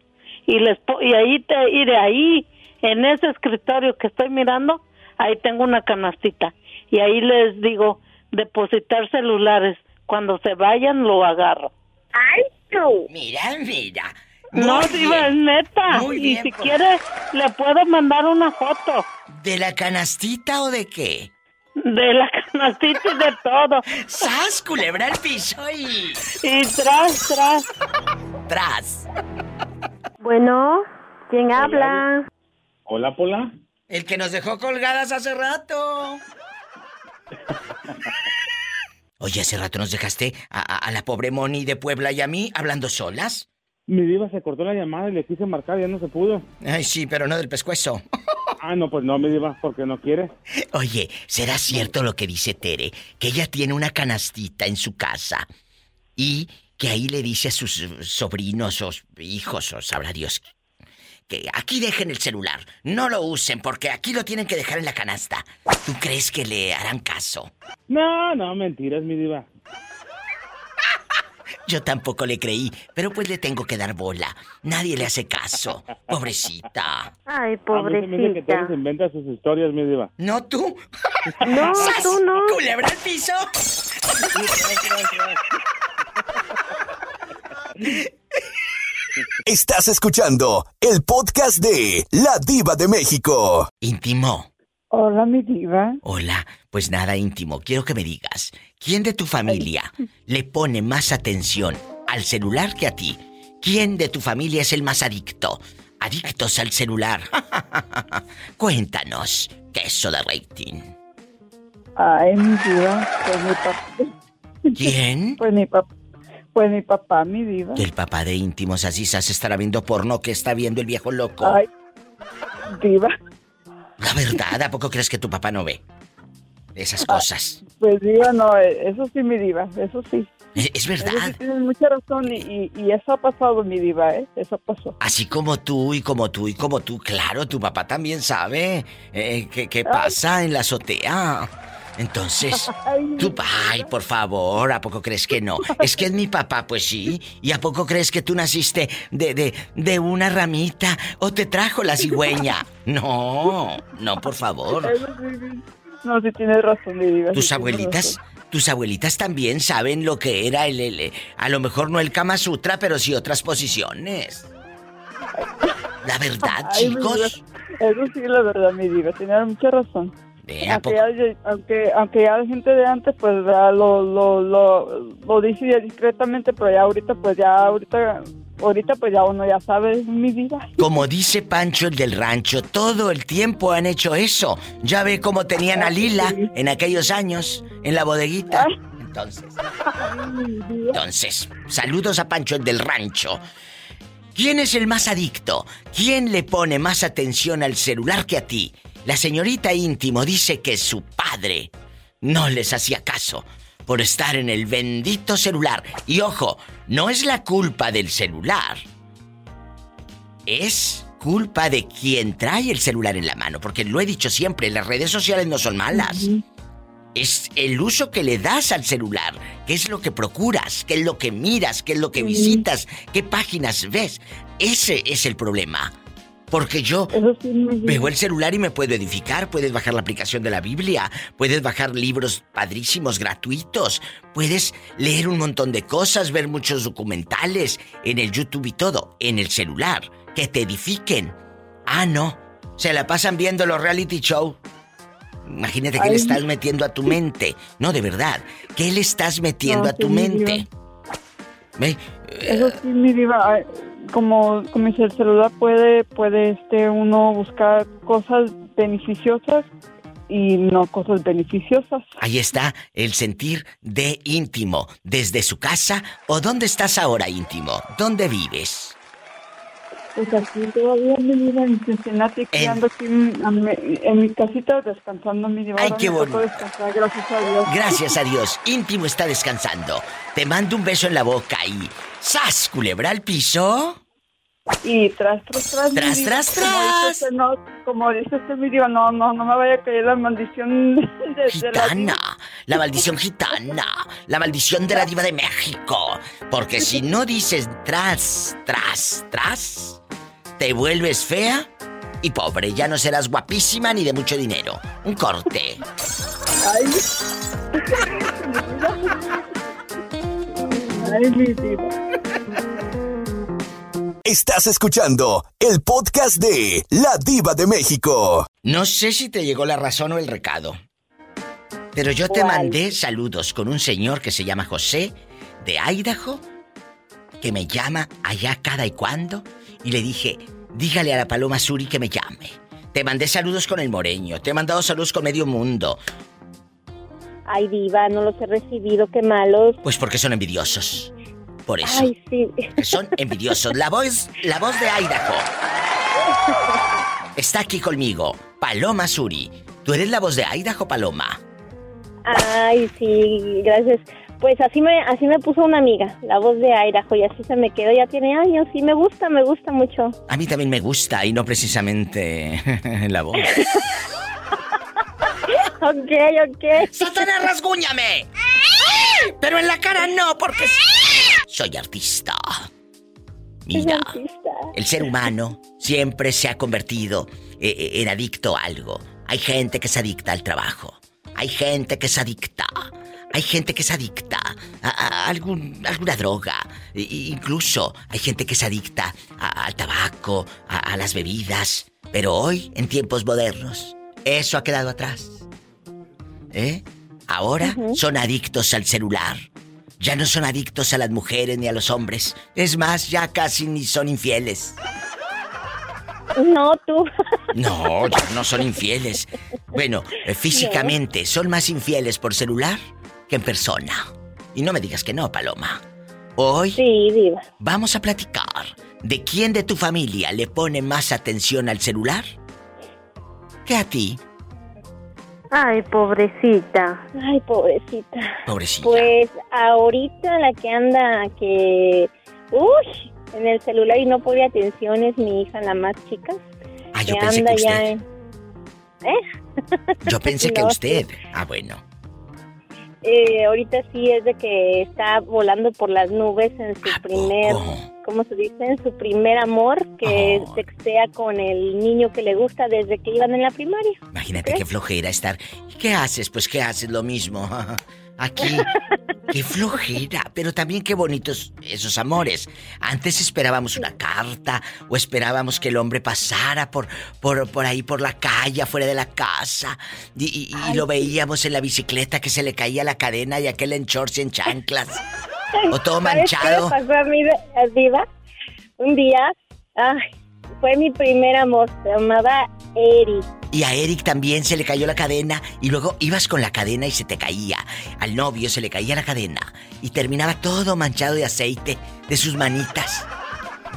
Y les po- y ahí te, y de ahí en ese escritorio que estoy mirando, ahí tengo una canastita y ahí les digo depositar celulares. Cuando se vayan lo agarro. ¡Ay, tú! Mira, mira. No, Diva, es neta. Muy y bien, si pues. quiere, le puedo mandar una foto ¿De la canastita o de qué? de la canastita y de todo. ¡Sas, culebra al piso y... Y tras, tras. Tras. Bueno, ¿quién habla? Hola, Pola. El que nos dejó colgadas hace rato. <laughs> Oye, hace rato nos dejaste a, a- a la pobre Moni de Puebla y a mí hablando solas. Mi diva se cortó la llamada y le quise marcar, ya no se pudo. Ay, sí, pero no del pescuezo. <laughs> Ah, no, pues no, mi diva, porque no quiere. Oye, ¿será cierto lo que dice Tere? Que ella tiene una canastita en su casa y que ahí le dice a sus sobrinos o hijos o sabrá Dios que aquí dejen el celular, no lo usen porque aquí lo tienen que dejar en la canasta. ¿Tú crees que le harán caso? No, no, mentiras, mi diva. Yo tampoco le creí, pero pues le tengo que dar bola. Nadie le hace caso. Pobrecita. Ay, A mí se me dice que pobrecita. Tere se inventa sus historias, mi diva. ¿No tú? No, <laughs> ¡Sas! tú no. ¡Culebra al piso! Estás escuchando el podcast de La Diva de México. Íntimo. Hola, mi diva. Hola, pues nada íntimo. Quiero que me digas, ¿quién de tu familia le pone más atención al celular que a ti? ¿Quién de tu familia es el más adicto? Adictos al celular. <laughs> Cuéntanos, queso de rating. Ay, mi diva. Pues mi papá. ¿Quién? <laughs> Pues mi papá. Pues mi papá, mi diva. El papá de íntimos así se estará viendo porno que está viendo el viejo loco. Ay, diva. La verdad, ¿a poco crees que tu papá no ve? Esas cosas. Pues diva, no, eh, eso sí, mi diva, eso sí. Es, es Eso sí verdad. tienes mucha razón y, y, y eso ha pasado, mi diva, ¿eh? Eso pasó. Así como tú y como tú y como tú, claro, tu papá también sabe eh, qué, qué pasa en la azotea. Entonces, <laughs> tú, ay, por favor, ¿a poco crees que no? Es que es mi papá, pues sí. ¿Y a poco crees que tú naciste de, de, de una ramita o te trajo la cigüeña? <laughs> No, no, por favor. No, sí tienes razón, mi diva. sí ¿Tus abuelitas tus abuelitas también saben lo que era el, el- a lo mejor no el Kama Sutra, pero sí otras posiciones. La verdad, Ay, chicos. Eso sí es la verdad, mi diva, tenía mucha razón. Vea, Aunque ya, aunque, aunque ya la gente de antes pues lo, lo, lo, lo dice ya discretamente, pero ya ahorita pues ya ahorita, ahorita pues ya uno ya sabe mi vida. Como dice Pancho el del rancho, todo el tiempo han hecho eso. Ya ve cómo tenían a Lila en aquellos años, en la bodeguita. Entonces, entonces, saludos a Pancho el del rancho. ¿Quién es el más adicto? ¿Quién le pone más atención al celular que a ti? La señorita íntimo dice que su padre no les hacía caso por estar en el bendito celular. Y ojo, no es la culpa del celular es culpa de quien trae el celular en la mano, porque lo he dicho siempre, las redes sociales no son malas. Es el uso que le das al celular, qué es lo que procuras, qué es lo que miras, qué es lo que visitas, qué páginas ves. Ese es el problema. Porque yo veo el celular y me puedo edificar, puedes bajar la aplicación de la Biblia, puedes bajar libros padrísimos gratuitos, puedes leer un montón de cosas, ver muchos documentales en el YouTube y todo, en el celular, que te edifiquen. Ah, no, se la pasan viendo los reality show. Imagínate qué Ay. le estás metiendo a tu mente. No, de verdad, ¿qué le estás metiendo No, a tu sí, mente? Eso sí, mi diva, como, como dice el celular puede, puede este uno buscar cosas beneficiosas y no cosas beneficiosas. Ahí está el sentir de íntimo, desde su casa o dónde estás ahora íntimo, dónde vives. Pues aquí todavía mi diva en Cincinnati, que ando aquí en, mi casita descansando mi diva. Ay, qué me bonito. gracias a Dios. Gracias a Dios, íntimo está descansando. Te mando un beso en la boca y ¡sas! culebra al piso. Y tras, tras, tras. Tras, diva, tras, como tras. dice usted, no, como dice mi diva, no, no, no me vaya a caer la maldición <laughs> de, de la Gitana, la maldición gitana, la maldición de la diva de México. Porque si no dices tras, tras, tras, te vuelves fea y pobre. Ya no serás guapísima ni de mucho dinero. Un corte. Ay, mi diva. Estás escuchando el podcast de La Diva de México. No sé si te llegó la razón o el recado. Pero yo te mandé saludos con un señor que se llama José de Idaho, que me llama allá cada y cuando, y le dije, dígale a la Paloma Suri que me llame. Te mandé saludos con el Moreño, te he mandado saludos con medio mundo, Ay, diva, no los he recibido, qué malos. pues porque son envidiosos. Por eso, Ay, sí. son envidiosos. La voz, la voz de Idaho está aquí conmigo, Paloma Suri. ¿Tú eres la voz de Idaho, Paloma? Ay, sí, gracias. Pues así me, así me puso una amiga, la voz de Idaho, y así se me quedó, ya tiene años, y me gusta, me gusta mucho. A mí también me gusta y no precisamente <laughs> la voz. <laughs> ok, ok. ¡Satanás, rasguñame! Pero en la cara no, porque soy artista. Mira, el ser humano siempre se ha convertido eh, eh, en adicto a algo. Hay gente que es adicta al trabajo. Hay gente que es adicta. Hay gente que es adicta a, a algún- alguna droga. Incluso hay gente que es adicta al tabaco, a, a las bebidas. Pero hoy, en tiempos modernos, eso ha quedado atrás. ¿Eh? Ahora son adictos al celular. Ya no son adictos a las mujeres ni a los hombres. Es más, ya casi ni son infieles. No, tú. No, ya no son infieles. Bueno, eh, físicamente son más infieles por celular que en persona. Y no me digas que no, Paloma. Hoy vamos a platicar de quién de tu familia le pone más atención al celular que a ti. Ay, pobrecita. Ay, pobrecita. Pobrecita. Pues ahorita la que anda que... Uy, en el celular y no pone atención es mi hija, la más chica. Ah, yo que pensé anda que ya usted. en- ¿Eh? Yo <laughs> pensé que usted. Ah, bueno. Eh, ahorita sí es de que está volando por las nubes en su primer, ¿cómo se dice? En su primer amor, que sextea con el niño que le gusta desde que iban en la primaria. Imagínate qué flojera estar. ¿Y qué haces? Pues qué haces lo mismo. <laughs> Aquí. <laughs> Qué flojera, pero también qué bonitos esos amores. Antes esperábamos una carta o esperábamos que el hombre pasara por, por, por ahí por la calle, afuera de la casa. Y, y- y lo veíamos en la bicicleta que se le caía la cadena y aquel en shorts y en chanclas. O todo <laughs> ¿Sabes manchado. qué me pasó a mí, Diva? Un día, ay, fue mi primer amor, se llamaba Eric. Y a Eric también se le cayó la cadena y luego ibas con la cadena y se te caía. Al novio se le caía la cadena y terminaba todo manchado de aceite de sus manitas.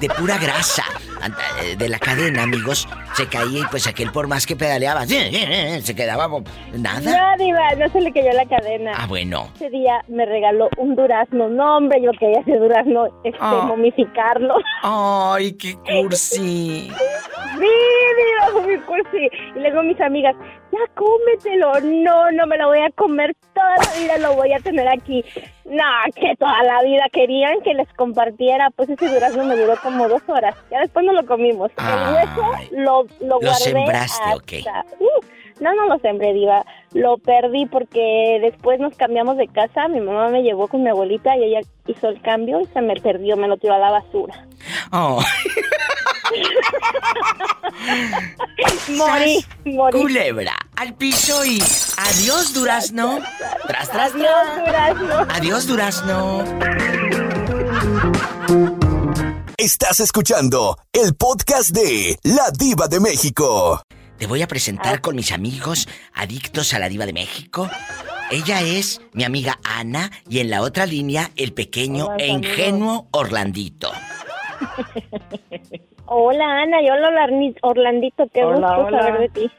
De pura grasa. De la cadena, amigos, se caía y pues aquel por más que pedaleaba, se quedaba nada. No, Diva, no se le cayó la cadena. Ah, bueno. Ese día me regaló un durazno. No, hombre, yo quería ese durazno, este, Ah. momificarlo. Ay, qué cursi. Sí, Diva, muy cursi. Y luego mis amigas, ya cómetelo. No, no me lo voy a comer. Toda la vida lo voy a tener aquí. No, que toda la vida querían que les compartiera. Pues ese durazno me duró como dos horas. Ya después no lo comimos. El hueso lo, lo guardé sembraste, ok. hasta- Uh, no, no lo sembré, Diva. Lo perdí porque después nos cambiamos de casa. Mi mamá me llevó con mi abuelita y ella hizo el cambio y se me perdió. Me lo tiró a la basura. Oh. <laughs> Morí, morí. Culebra, al piso y adiós durazno. Tras, tras, Adiós, tras. durazno. Adiós durazno. Estás escuchando el podcast de La Diva de México. Te voy a presentar con mis amigos adictos a la diva de México. Ella es mi amiga Ana y en la otra línea el pequeño Hola, e ingenuo Orlandito. <laughs> Hola, Ana. Y hola, Orlandito. Qué Hola, gusto hola. saber de ti.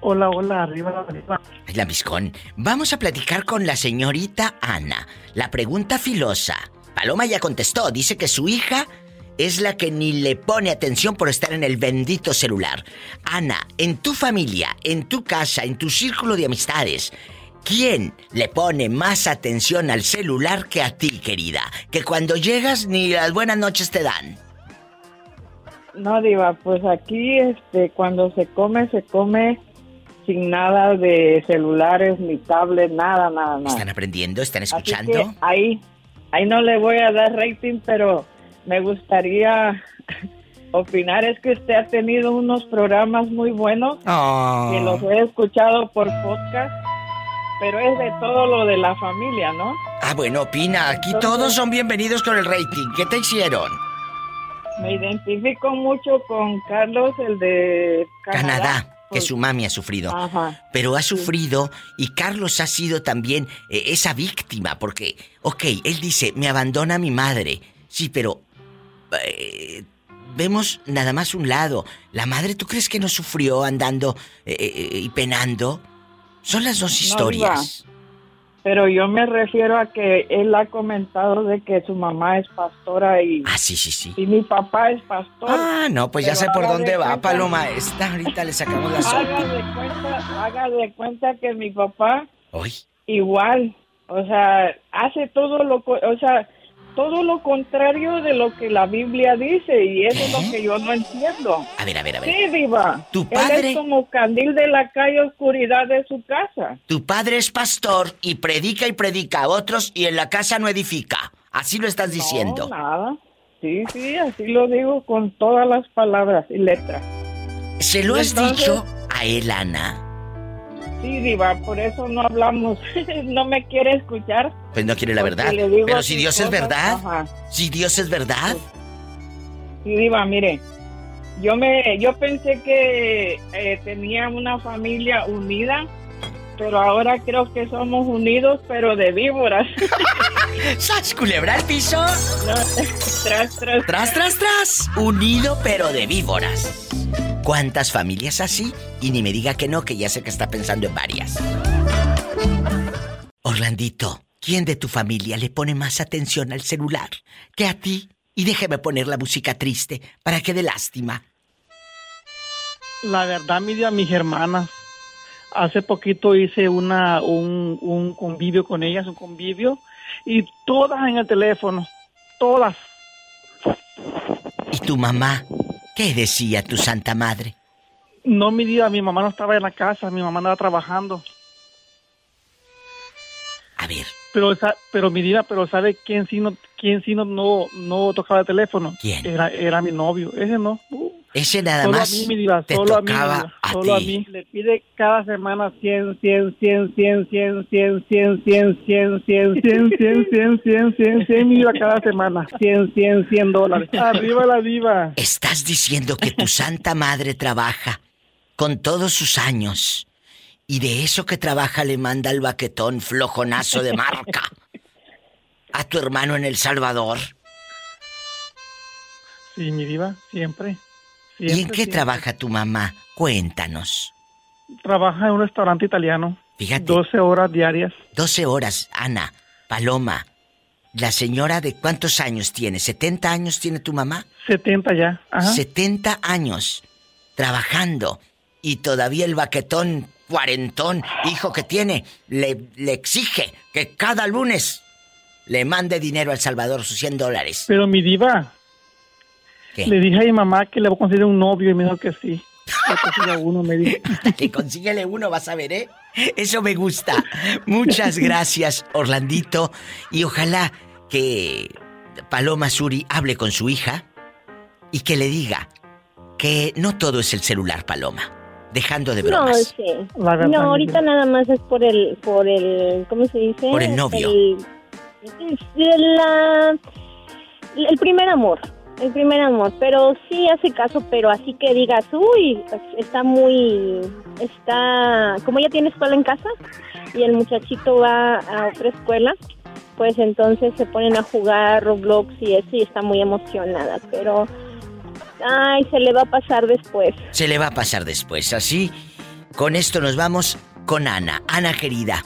Hola, hola, arriba, arriba. Ay, La miscón. Vamos a platicar con la señorita Ana. La pregunta filosa. Paloma ya contestó. Dice que su hija es la que ni le pone atención por estar en el bendito celular. Ana, en tu familia, en tu casa, en tu círculo de amistades, ¿quién le pone más atención al celular que a ti, querida? Que cuando llegas ni las buenas noches te dan. No, Diva, pues aquí, este, cuando se come, se come sin nada de celulares, ni tablet, nada, nada, nada. ¿Están aprendiendo? ¿Están Así escuchando? que ahí, ahí no le voy a dar rating, pero me gustaría opinar. Es que usted ha tenido unos programas muy buenos Oh. que los he escuchado por podcast, pero es de todo lo de la familia, ¿no? Ah, bueno, opina. Aquí Entonces- todos son bienvenidos con el rating. ¿Qué te hicieron? Me identifico mucho con Carlos, el de Canadá. Canadá, que su mami ha sufrido. Ajá. Pero ha sufrido y Carlos ha sido también eh, esa víctima, porque, ok, él dice, me abandona mi madre. Sí, pero eh, vemos nada más un lado. La madre, ¿tú crees que no sufrió andando eh, eh, y penando? Son las dos No, historias. Pero yo me refiero a que él ha comentado de que su mamá es pastora y... Ah, sí, sí, sí. Y mi papá es pastor. Ah, no, pues ya sé por haga dónde de va, cuenta- Paloma. Esta ahorita le sacamos la Haga sopa. de cuenta, haga de cuenta que mi papá Hoy. igual, o sea, hace todo lo, o sea, todo lo contrario de lo que la Biblia dice y eso es lo que yo no entiendo. A ver, a ver, a ver. Sí, diva. Tu Él padre- es como candil de la calle oscuridad de su casa. Tu padre es pastor y predica y predica a otros y en la casa no edifica. Así lo estás diciendo. No, nada. Sí, sí, así lo digo con todas las palabras y letras. ¿Se lo has Entonces- dicho a él, Ana? Sí, diva, por eso no hablamos. <laughs> no me quiere escuchar. Pues no quiere la verdad. Pero si Dios es cosas, verdad, ajá. si Dios es verdad, Sí, diva, mire, yo me, yo pensé que eh, tenía una familia unida, pero ahora creo que somos unidos, pero de víboras. <laughs> ¡Sas, culebra al piso! tras, tras, tras, tras, tras. Unido pero de víboras. ¿Cuántas familias así? Y ni me diga que no, que ya sé que está pensando en varias. Orlandito, ¿quién de tu familia le pone más atención al celular que a ti? Y déjeme poner la música triste para que dé lástima. La verdad, mi a mis hermanas. Hace poquito hice una, un, un convivio con ellas, un convivio, y todas en el teléfono, todas. ¿Y tu mamá? ¿Qué decía tu santa madre? No, mi vida, mi mamá no estaba en la casa, mi mamá andaba trabajando. A ver. Pero, pero mi diva, pero ¿sabe quién sí no, quién sí no, no, no tocaba el teléfono? ¿Quién? Era, era mi novio. Ese no. Uh, Ese nada solo más a mí, mi diva, te solo a mí, mi tocaba a solo a mí. Le pide cada semana 100, 100, 100, 100, 100, 100, 100, 100, 100, 100, 100, 100, 100, 100, 100, 100, mi diva cada semana. 100, 100, 100 dólares. Arriba la diva. Estás diciendo que tu santa madre trabaja con todos sus años y de eso que trabaja le manda el baquetón flojonazo de marca a tu hermano en El Salvador. Sí, mi diva, siempre. ¿Y en siempre, qué siempre. trabaja tu mamá? Cuéntanos. Trabaja en un restaurante italiano. Fíjate. 12 horas diarias. 12 horas, Ana, Paloma. La señora de cuántos años tiene? ¿70 años tiene tu mamá? 70 ya. Ajá. 70 años trabajando y todavía el baquetón cuarentón, hijo que tiene, le, le exige que cada lunes le mande dinero al Salvador, sus 100 dólares. Pero mi diva. ¿Qué? Le dije a mi mamá que le voy a conseguir un novio y me dijo que sí. <laughs> Que consiga uno, me dijo. <laughs> Que consíguele uno, vas a ver, ¿eh? Eso me gusta. Muchas gracias, Orlandito. Y ojalá que Paloma Suri hable con su hija y que le diga que no todo es el celular, Paloma. Dejando de No, bromas. sí. La verdad, No, ahorita nada más es por el, por el, ¿cómo se dice? Por el novio. El, el, la- el primer amor, el primer amor. Pero sí hace caso, pero así que digas, uy, está muy, está, como ella tiene escuela en casa y el muchachito va a otra escuela, pues entonces se ponen a jugar Roblox y eso y está muy emocionada, pero, ay, se le va a pasar después. Se le va a pasar después. Así, con esto nos vamos con Ana. Ana querida,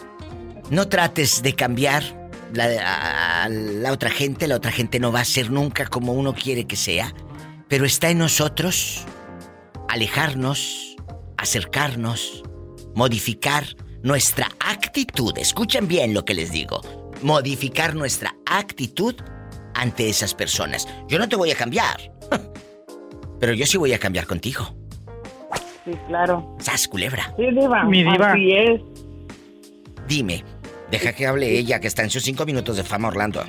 no trates de cambiar la, a la otra gente. La otra gente no va a ser nunca como uno quiere que sea. Pero está en nosotros alejarnos, acercarnos, modificar nuestra actitud. Escuchen bien lo que les digo. Modificar nuestra actitud ante esas personas. Yo no te voy a cambiar. <laughs> Pero yo sí voy a cambiar contigo. Sí, claro. ¡Sas, culebra! Sí, diva. Mi diva. Así es. Dime, deja que hable ella, que está en sus cinco minutos de fama, Orlando.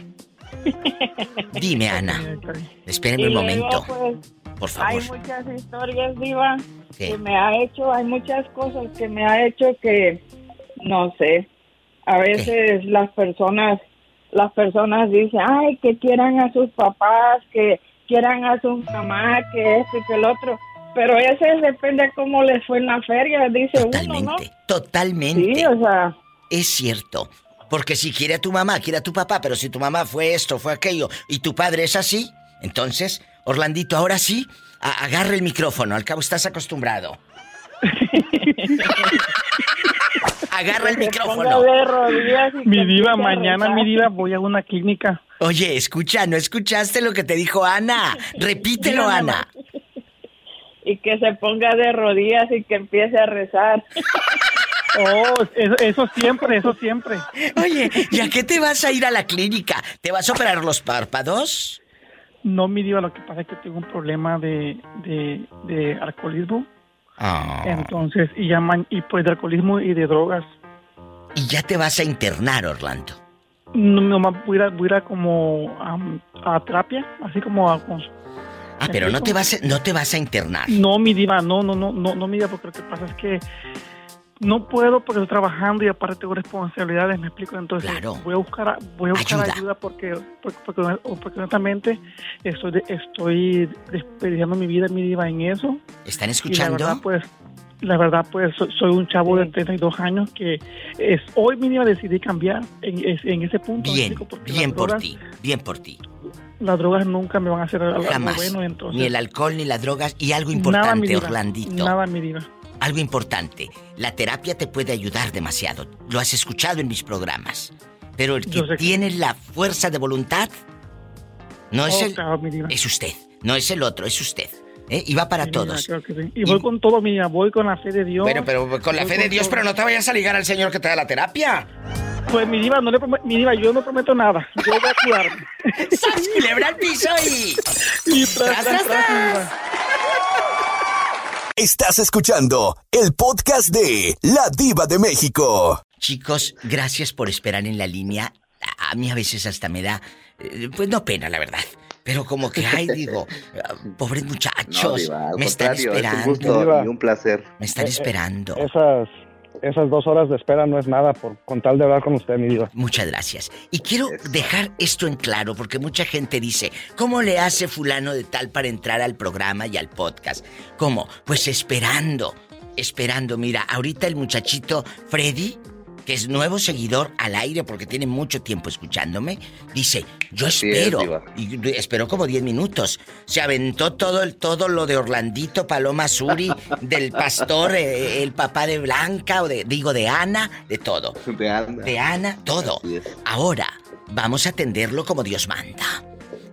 <laughs> Dime, Ana. Espéreme Y un momento, pues, por favor. Hay muchas historias, Diva, ¿Qué? que me ha hecho, hay muchas cosas que me ha hecho que, no sé, a veces las personas, las personas dicen, ay, que quieran a sus papás, que quieran a su mamá, que esto y que el otro, pero ese depende cómo les fue en la feria, dice uno, ¿no? Totalmente. Sí, o sea. Es cierto. Porque si quiere a tu mamá, quiere a tu papá, pero si tu mamá fue esto, fue aquello, y tu padre es así, entonces, Orlandito, ahora sí, a- agarra el micrófono, al cabo estás acostumbrado. <laughs> agarra el micrófono. de rodillas y Mi diva, mañana mi diva voy a una clínica. Oye, escucha, ¿no escuchaste lo que te dijo Ana? Repítelo, Dígame, Ana. Y que se ponga de rodillas y que empiece a rezar. <laughs> Oh, eso, eso siempre, eso siempre. Oye, ¿y a qué te vas a ir a la clínica? ¿Te vas a operar los párpados? No, mi diva, lo que pasa es que tengo un problema de, de, de alcoholismo. Ah. Entonces, y llaman, y pues de alcoholismo y de drogas. Y ya te vas a internar, Orlando. No, nomás voy a, voy a como a, terapia, así como a... con- Ah, pero no te vas a, no te vas a internar. No, mi diva, no, no, no, no, no, mi diva, porque lo que pasa es que no puedo porque estoy trabajando y aparte tengo responsabilidades, me explico. Entonces voy a buscar, a- voy a buscar Ayuda. ayuda, porque, porque, porque, porque honestamente estoy, estoy desperdiciando mi vida, mi diva, en eso. ¿Están Y escuchando? la verdad, pues, la verdad, pues, so- soy un chavo de 32 años que es hoy mi diva decidí cambiar en, es- en ese punto. Bien, bien por drogas- ti, bien por ti. Las drogas nunca me van a hacer algo Jamás. bueno, entonces. Ni el alcohol ni las drogas. Y algo Nada, mi importante, diva, Orlandito. Nada, mi diva. Algo importante. La terapia te puede ayudar demasiado. Lo has escuchado en mis programas. Pero el que tiene la fuerza de voluntad no es Oh, el. claro. Es usted. No es el otro, es usted. ¿eh? Y va para Sí, todos. sí. Y voy con todo, mi diva, voy con la fe de Dios. Bueno, pero con la Voy fe de Dios, todo. pero no te vayas a ligar al señor que te da la terapia. Pues mi diva, no le prometo, mi diva, yo no prometo nada. Yo voy a cuidarme. <laughs> ¡Sas, culebra al piso y... Y tras, tras, tras. Estás escuchando el podcast de La Diva de México. Chicos, gracias por esperar en la línea. A mí a veces hasta me da, eh, pues no pena, la verdad. Pero como que, ay, <laughs> digo, ah, pobres muchachos, No, Diva, al me están contrario, es un esperando. gusto y un placer. Me están Eh, eh, esperando. Esas, esas dos horas de espera no es nada por con tal de hablar con usted, mi diva. Muchas gracias. Y quiero dejar esto en claro porque mucha gente dice, ¿cómo le hace fulano de tal para entrar al programa y al podcast? ¿Cómo? Pues esperando, esperando. Mira, ahorita el muchachito Freddy, que es nuevo seguidor al aire porque tiene mucho tiempo escuchándome, dice, yo es, espero. Y esperó como 10 minutos. Se aventó todo, el, todo lo de Orlandito, Paloma Suri, <laughs> del pastor, eh, el papá de Blanca, o de, digo, de Ana, de todo. De Ana. De Ana, todo. Ahora, vamos a atenderlo como Dios manda.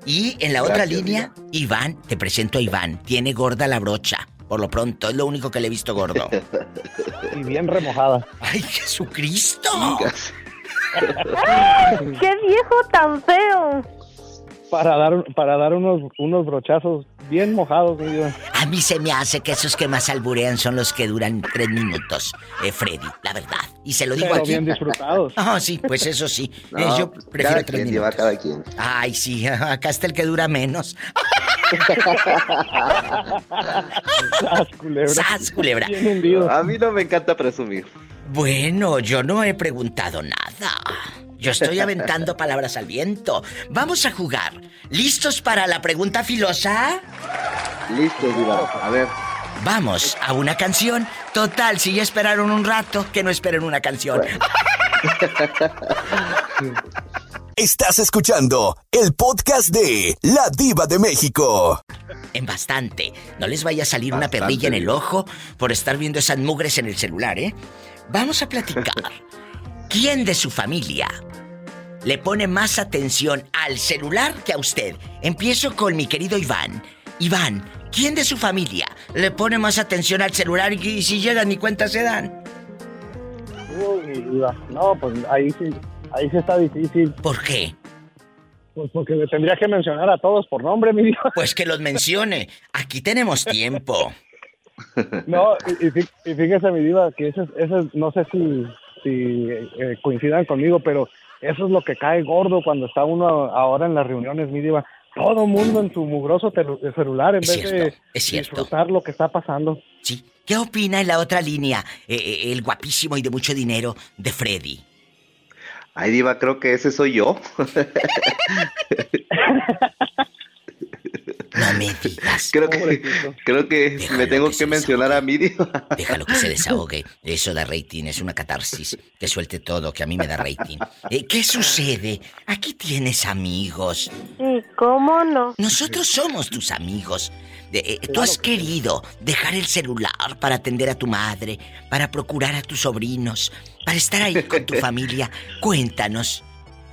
Y en la otra línea, Iván, te presento a Iván. Tiene gorda la brocha. Por lo pronto, es lo único que le he visto gordo. Y bien remojada. ¡Ay, Jesucristo! <laughs> ¡Qué viejo tan feo! Para dar, para dar unos, unos brochazos bien mojados, mi. A mí se me hace que esos que más alburean son los que duran tres minutos, eh, Freddy, la verdad. Y se lo digo Pero aquí. bien disfrutados. <laughs> Ah, sí, pues eso sí. No, Eh, yo prefiero cada tres quien lleva minutos. cada quien. Ay, sí, <laughs> acá está el que dura menos. ¡Sas, culebra! ¡Sas, culebra! Bien hundido. A mí no me encanta presumir. Bueno, yo no he preguntado nada. Yo estoy aventando <laughs> palabras al viento. Vamos a jugar. ¿Listos para la pregunta filosa? Listo, Diva. A ver. Vamos a una canción. Total, si ya esperaron un rato, que no esperen una canción. <laughs> Estás escuchando el podcast de La Diva de México. En bastante. No les vaya a salir una perrilla en el ojo por estar viendo esas mugres en el celular, ¿eh? Vamos a platicar. ¿Quién de su familia le pone más atención al celular que a usted? Empiezo con mi querido Iván. Iván, ¿quién de su familia le pone más atención al celular y, si llegan ni cuenta se dan? Uy, diva. No, pues ahí sí, ahí sí está difícil. ¿Por qué? Pues porque me tendría que mencionar a todos por nombre, mi diva. Pues que los mencione. Aquí tenemos tiempo. <laughs> No, y, y fí- y fíjese, mi diva, que ese, ese no sé si, si eh, coincidan conmigo, pero eso es lo que cae gordo cuando está uno ahora en las reuniones, mi diva. Todo mundo en su mugroso telu- celular en Es vez cierto, de disfrutar lo que está pasando. Sí. ¿Qué opina en la otra línea eh, eh, el guapísimo y de mucho dinero de Freddy? Ay, Diva, creo que ese soy yo. <laughs> <laughs> No me digas. <laughs> Creo que, creo que me tengo que mencionar a mí, Diva. <laughs> Déjalo que se desahogue. Eso da rating, es una catarsis. Que suelte todo, que a mí me da rating. Eh, ¿Qué sucede? Aquí tienes amigos. Sí, ¿cómo no? Nosotros somos tus amigos. De- eh, tú has querido dejar el celular para atender a tu madre, para procurar a tus sobrinos, para estar ahí con tu <laughs> familia. Cuéntanos.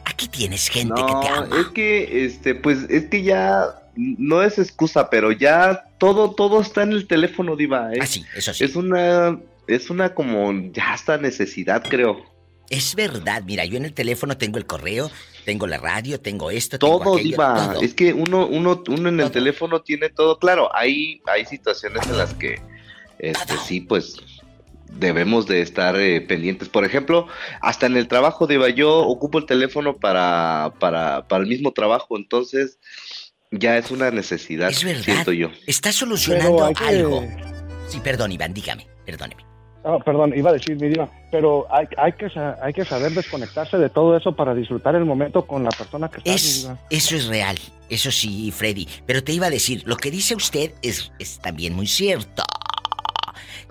Aquí tienes gente que te ama. No, es que, este, pues, es que ya no es excusa, pero ya todo, todo está en el teléfono, Diva. ¿eh? Ah, sí, eso sí. Es una, es una como, ya hasta necesidad, creo. Es verdad, mira, yo en el teléfono tengo el correo, tengo la radio, tengo esto, tengo Todo, aquello, Diva. todo. Es que uno, uno, uno en el teléfono tiene todo. Claro, hay, hay situaciones en las que, este, sí, pues, debemos de estar eh, pendientes. Por ejemplo, hasta en el trabajo, Diva, yo ocupo el teléfono para, para, para el mismo trabajo, entonces ya es una necesidad, Es verdad. siento yo. Está solucionando Pero hay que- algo. Sí, perdón, Iván, dígame, perdóneme. Ah, perdón, iba a decir, mi diva, pero hay, hay, que, hay que saber desconectarse de todo eso para disfrutar el momento con la persona que está. Es, eso es real, eso sí, Freddy. Pero te iba a decir, lo que dice usted es, es también muy cierto.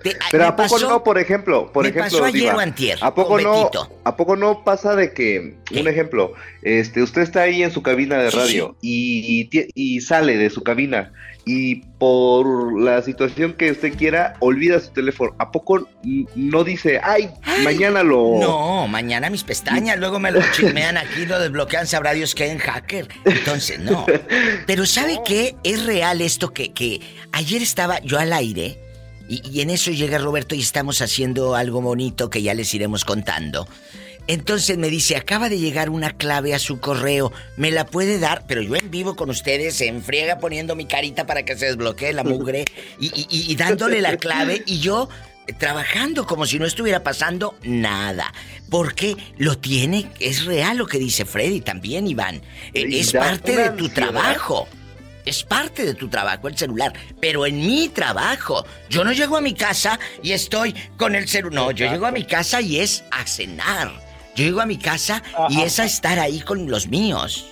Te- Pero a poco no, por ejemplo, por me ejemplo, pasó ayer Diva, o antier, ¿A poco no? ¿A poco no pasa de que, un ejemplo, este, usted está ahí en su cabina de Sí, radio Y, y sale de su cabina y por la situación que usted quiera olvida su teléfono? ¿A poco no dice, ay, mañana lo? No, mañana mis pestañas, luego me lo <laughs> chismean aquí, lo desbloquean, sabrá Dios que en hacker. Entonces, no. <laughs> Pero ¿sabe qué? Es real esto que, que ayer estaba yo al aire y, y en eso llega Roberto y estamos haciendo algo bonito que ya les iremos contando. Entonces me dice, acaba de llegar una clave a su correo, ¿me la puede dar? Pero yo en vivo con ustedes, en friega poniendo mi carita para que se desbloquee la mugre y, y- y- y dándole la clave y yo trabajando como si no estuviera pasando nada. Porque lo tiene, es real lo que dice Freddy también, Iván. Es parte de tu trabajo. Es parte de tu trabajo el celular, pero en mi trabajo. Yo no llego a mi casa y estoy con el celular. No, yo llego a mi casa y es a cenar. Yo llego a mi casa y es a estar ahí con los míos.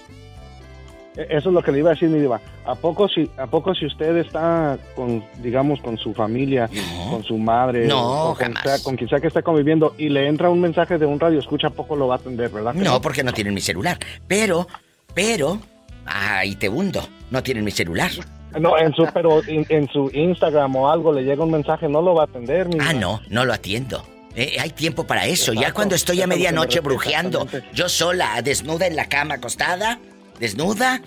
E- Eso es lo que le iba a decir, mi diva. ¿A poco si, a poco si usted está con, digamos, con su familia, con su madre, No, o con, jamás. sea- con quien sea que esté conviviendo y le entra un mensaje de un radio escucha, ¿a poco lo va a atender, verdad? No, porque no tienen mi celular. Pero, pero, ay, te hundo. No tienen mi celular. No, en su, pero en, en su Instagram o algo le llega un mensaje, no lo va a atender, mi Ah, no, no lo atiendo. Eh, hay tiempo para eso. ya cuando estoy a medianoche brujeando, yo sola, desnuda en la cama, acostada, desnuda.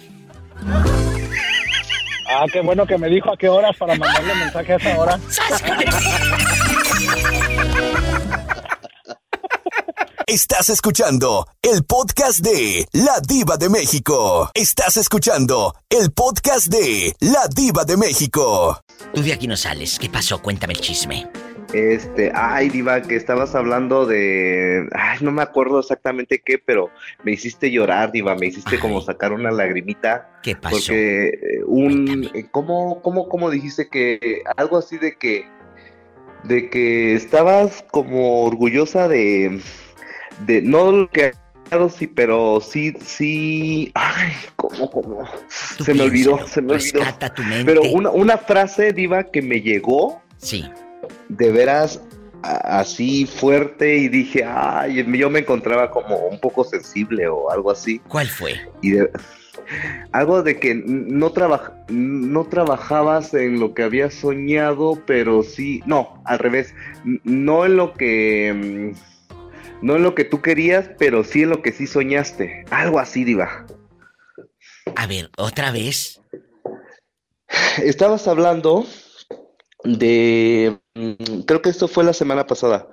Ah, qué bueno que me dijo a qué horas para mandarle mensaje a esa hora. <laughs> Estás escuchando el podcast de La Diva de México. Estás escuchando el podcast de La Diva de México. Tú de aquí no sales. ¿Qué pasó? Cuéntame el chisme. Este, ay, Diva, que estabas hablando de. Ay, no me acuerdo exactamente qué, pero me hiciste llorar, Diva, me hiciste como sacar una lagrimita. ¿Qué pasó? Porque eh, un. eh, ¿Cómo, cómo, cómo dijiste que. Algo así de que. De que estabas como orgullosa de. De. No lo que. Sí, pero sí, sí. Ay, ¿cómo, cómo? Se me olvidó, se me olvidó. Tu mente. Pero una, una frase, Diva, que me llegó. Sí. De veras a- así fuerte y dije, ay, yo me encontraba como un poco sensible o algo así. ¿Cuál fue? Y de- algo de que no, no trabajabas en lo que habías soñado, pero sí, no, al revés, no en lo que... No en lo que tú querías, pero sí en lo que sí soñaste. Algo así, Diva. A ver, otra vez. Estabas hablando de mm, creo que esto fue la semana pasada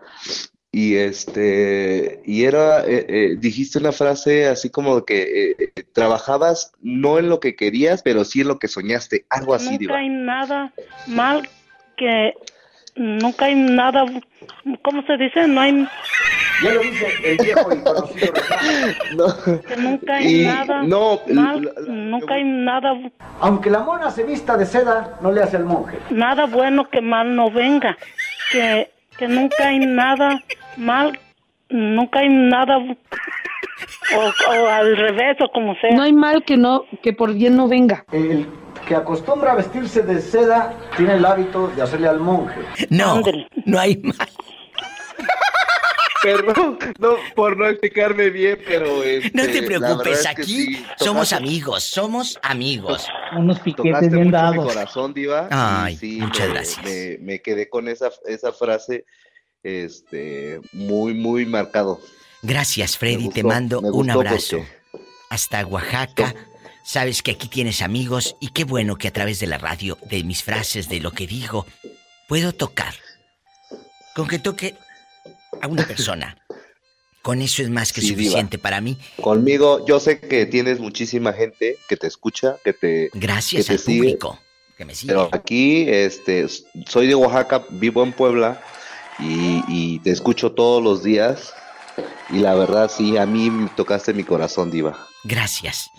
y este y era eh, eh, dijiste una frase así como de que eh, eh, trabajabas no en lo que querías pero sí en lo que soñaste algo así nunca diva hay nada mal que nunca hay nada ¿cómo se dice? no hay Ya lo dice el viejo y conocido <laughs> que nunca hay Y nada no, mal nunca hay nada Aunque la mona se vista de seda, no le hace al monje. nada bueno que mal no venga que que nunca hay nada mal nunca hay nada o, o al revés o como sea No hay mal que no que por bien no venga. El que acostumbra a vestirse de seda tiene el hábito de hacerle al monje. No, no hay mal. Perdón, no, por no explicarme bien, pero este, No te preocupes, verdad es que aquí sí, somos tocaste- amigos, somos amigos. Unos piquetes bien mi dados. corazón, Diva. y Ay, sí, muchas me- gracias. Me, me quedé con esa, esa frase este, muy, muy marcado. Gracias, Freddy, te mando un abrazo. porque- Hasta Oaxaca. Sabes que aquí tienes amigos y qué bueno que a través de la radio, de mis frases, de lo que digo, puedo tocar. Con que toque a una persona. Con eso es más que Sí, diva. suficiente para mí. Conmigo, yo sé que tienes muchísima gente que te escucha, que te, Gracias que te al sigue, público que me sigue. Pero aquí, este, soy de Oaxaca, vivo en Puebla y, y te escucho todos los días. Y la verdad, sí, a mí me tocaste mi corazón, Diva. Gracias.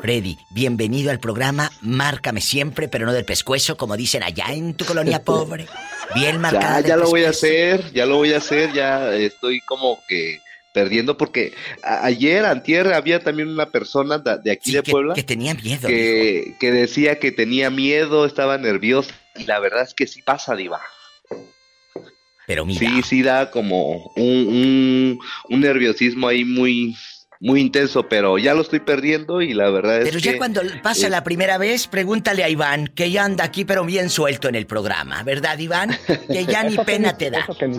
Freddy, bienvenido al programa Márcame siempre, pero no del pescuezo, como dicen allá en tu colonia <laughs> pobre. Bien marcada. Ya, ya lo voy a hacer, ya lo voy a hacer, ya estoy como que perdiendo porque ayer, antier, había también una persona de, aquí de Puebla Que tenía miedo. que, que decía que tenía miedo, estaba nerviosa y la verdad es que sí pasa, Diva. Pero mira. Sí, sí da como un, un, un nerviosismo ahí muy, muy intenso, pero ya lo estoy perdiendo y la verdad es Pero que... ya cuando pasa eh, la primera vez, pregúntale a Iván, que ya anda aquí pero bien suelto en el programa, ¿verdad, Iván? Que ya <laughs> ni pena ni- te da. eso que ni.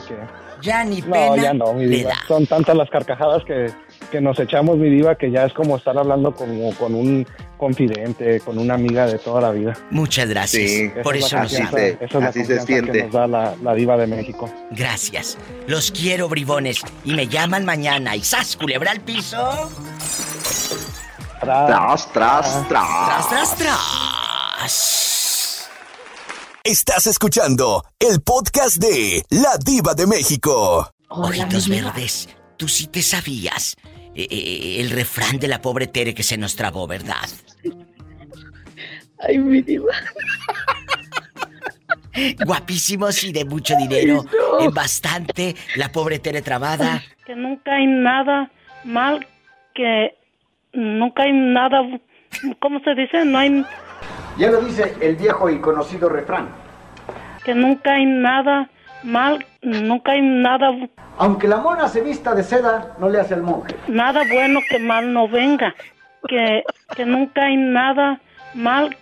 Ya ni No, pena ya no, mi le diva. da. Son tantas las carcajadas que, que nos echamos, mi diva, que ya es como estar hablando como con un confidente, con una amiga de toda la vida. Muchas gracias. Sí, Por Esa eso es la nos confianza- llama. esa es la así se confianza siente. que nos da la, la diva de México. Gracias. Los quiero, bribones. Y me llaman mañana. ¿Y sas, culebra al piso? Tras, tras, tras. Tras, tras, tras. Estás escuchando el podcast de La Diva de México. Ojitos verdes, tú sí te sabías eh, eh, el refrán de la pobre Tere que se nos trabó, ¿verdad? Ay, mi diva. Guapísimos y de mucho dinero. En bastante, la pobre Tere trabada. Que nunca hay nada mal, que nunca hay nada, ¿cómo se dice? No hay, Ya lo dice el viejo y conocido refrán. que nunca hay nada mal, nunca hay nada, Aunque la mona se vista de seda, no le hace al monje. nada bueno que mal no venga, que, que nunca hay nada mal,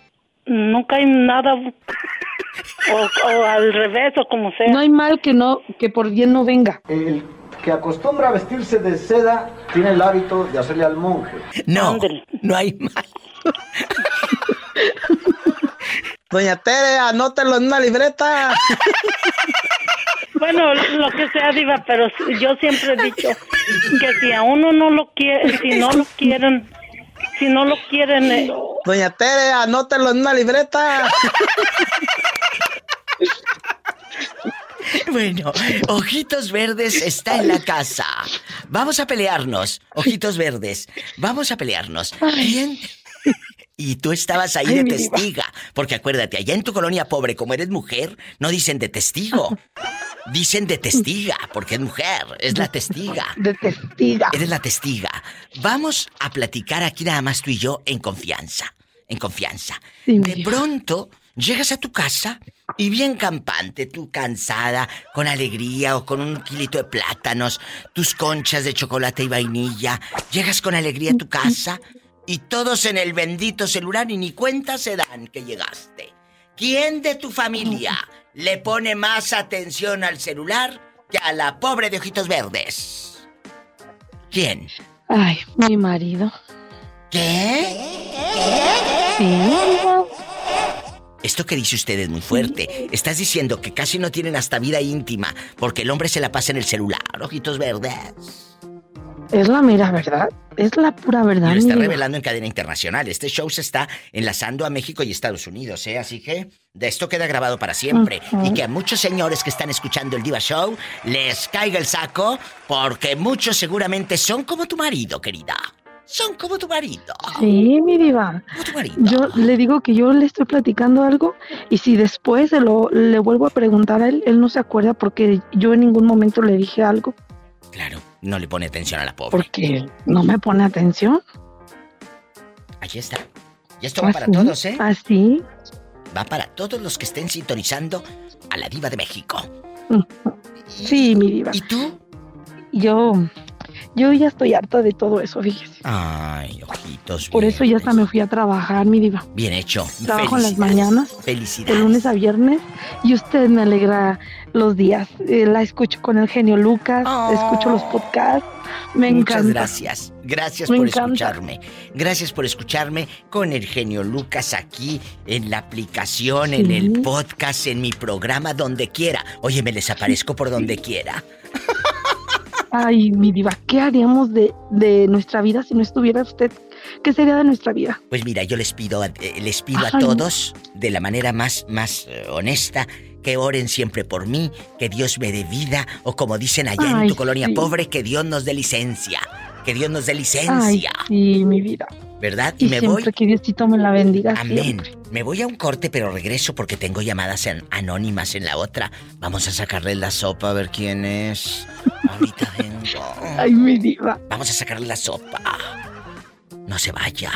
nunca hay nada, o, o al revés, o como sea. No hay mal que no, que por bien no venga. El que acostumbra a vestirse de seda tiene el hábito de hacerle al monje. No, no hay mal. Doña Tere, anótelo en una libreta. <laughs> Bueno, lo que sea, Diva, pero yo siempre he dicho que si a uno no lo quiere, si no lo quieren, si no lo quieren, eh, Doña Tere, anótelo en una libreta. Bueno, Ojitos Verdes está en la casa. Vamos a pelearnos, Ojitos Verdes. Vamos a pelearnos. ¿Quién? Y tú estabas ahí Ay, de testiga. Porque acuérdate, allá en tu colonia pobre, como eres mujer, no dicen de testigo. Dicen de testiga, porque es mujer, es la testiga. De testiga. Eres la testiga. Vamos a platicar aquí nada más tú y yo en confianza. En confianza. de pronto llegas a tu casa y bien campante, tú cansada, con alegría o con un kilito de plátanos, tus conchas de chocolate y vainilla. Llegas con alegría a tu casa y todos en el bendito celular y ni cuenta se dan que llegaste. ¿Quién de tu familia le pone más atención al celular que a la pobre de ojitos verdes? ¿Quién? Ay, mi marido. ¿Qué? Esto que dice usted es muy fuerte. Estás diciendo que casi no tienen hasta vida íntima porque el hombre se la pasa en el celular, ojitos verdes. Es la mera verdad. Es la pura Y verdad. lo mi está revelando en cadena internacional. Este show se está enlazando a México y Estados Unidos, ¿eh? Así que de esto queda grabado para siempre. Y que a muchos señores que están escuchando el Diva Show les caiga el saco porque muchos seguramente son como tu marido, querida. Son como tu marido. Sí, mi diva. Yo le digo que yo le estoy platicando algo y si después se lo, le vuelvo a preguntar a él, él no se acuerda porque yo en ningún momento le dije algo No le pone atención a la pobre. porque no me pone atención. Aquí está. Y esto va para todos, ¿eh? Así. Va para todos los que estén sintonizando a la Diva de México. Sí, mi diva. ¿Y tú? Yo, yo ya estoy harta de todo eso, fíjese. Ay, ojitos. Por eso ya hasta me fui a trabajar, mi diva. Bien hecho. Trabajo en las Felicidades. mañanas, de Felicidades. lunes a viernes, y usted me alegra los días. Eh, la escucho con el genio Lucas, escucho los podcasts, me Muchas encanta. gracias. Gracias Me por encanta. escucharme. Gracias por escucharme con el genio Lucas aquí en la aplicación, en el podcast, en mi programa, donde quiera. Oye, me les aparezco por donde quiera. <laughs> Ay, mi diva, ¿qué haríamos de, de nuestra vida si no estuviera usted? ¿Qué sería de nuestra vida? Pues mira, yo les pido, a- eh, les pido a Ay. todos, de la manera más, más eh, honesta, que oren siempre por mí, que Dios me dé vida, o como dicen allá en Ay, tu colonia sí. pobre, que Dios nos dé licencia. Que Dios nos dé Ay, licencia. sí, mi vida. ¿Verdad? Y, Y, me siempre voy. que Diosito me la bendiga. Amén. siempre. Me voy a un corte, pero regreso porque tengo llamadas en- anónimas en la otra. Vamos a sacarle la sopa a ver quién es. Ahorita vengo. <laughs> Ay, mi diva. Vamos a sacarle la sopa. No se vaya.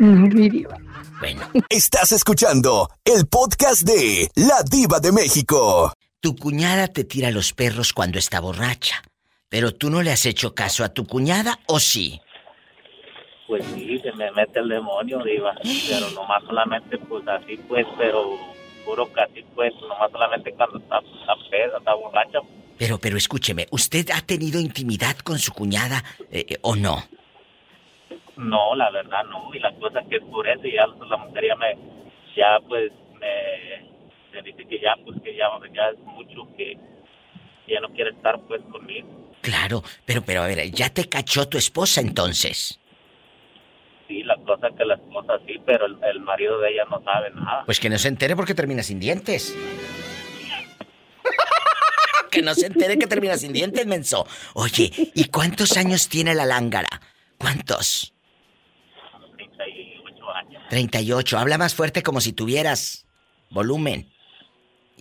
Mm, Mi diva. Bueno. Estás escuchando el podcast de La Diva de México. Tu cuñada te tira los perros cuando está borracha. Pero tú no le has hecho caso a tu cuñada, ¿o sí? Pues sí, se me mete el demonio, diva. Pero nomás solamente, pues así, pues, pero puro casi, pues, nomás solamente cuando está, está peda, está borracha. Pero, pero escúcheme, ¿usted ha tenido intimidad con su cuñada eh, eh, o no? No, la verdad no. Y la cosa que es por eso, y ya la mujer ya me, ya pues, me, me dice que ya, pues, que ya, ya es mucho, que ya no quiere estar, pues, conmigo. Claro, pero, pero a ver, ya te cachó tu esposa entonces. Sí, la cosa que la esposa sí, pero el, el marido de ella no sabe nada. Pues que no se entere porque termina sin dientes. <laughs> que no se entere que termina sin dientes, menso. Oye, ¿y cuántos años tiene la lángara? ¿Cuántos? 38 años. 38. Habla más fuerte como si tuvieras volumen.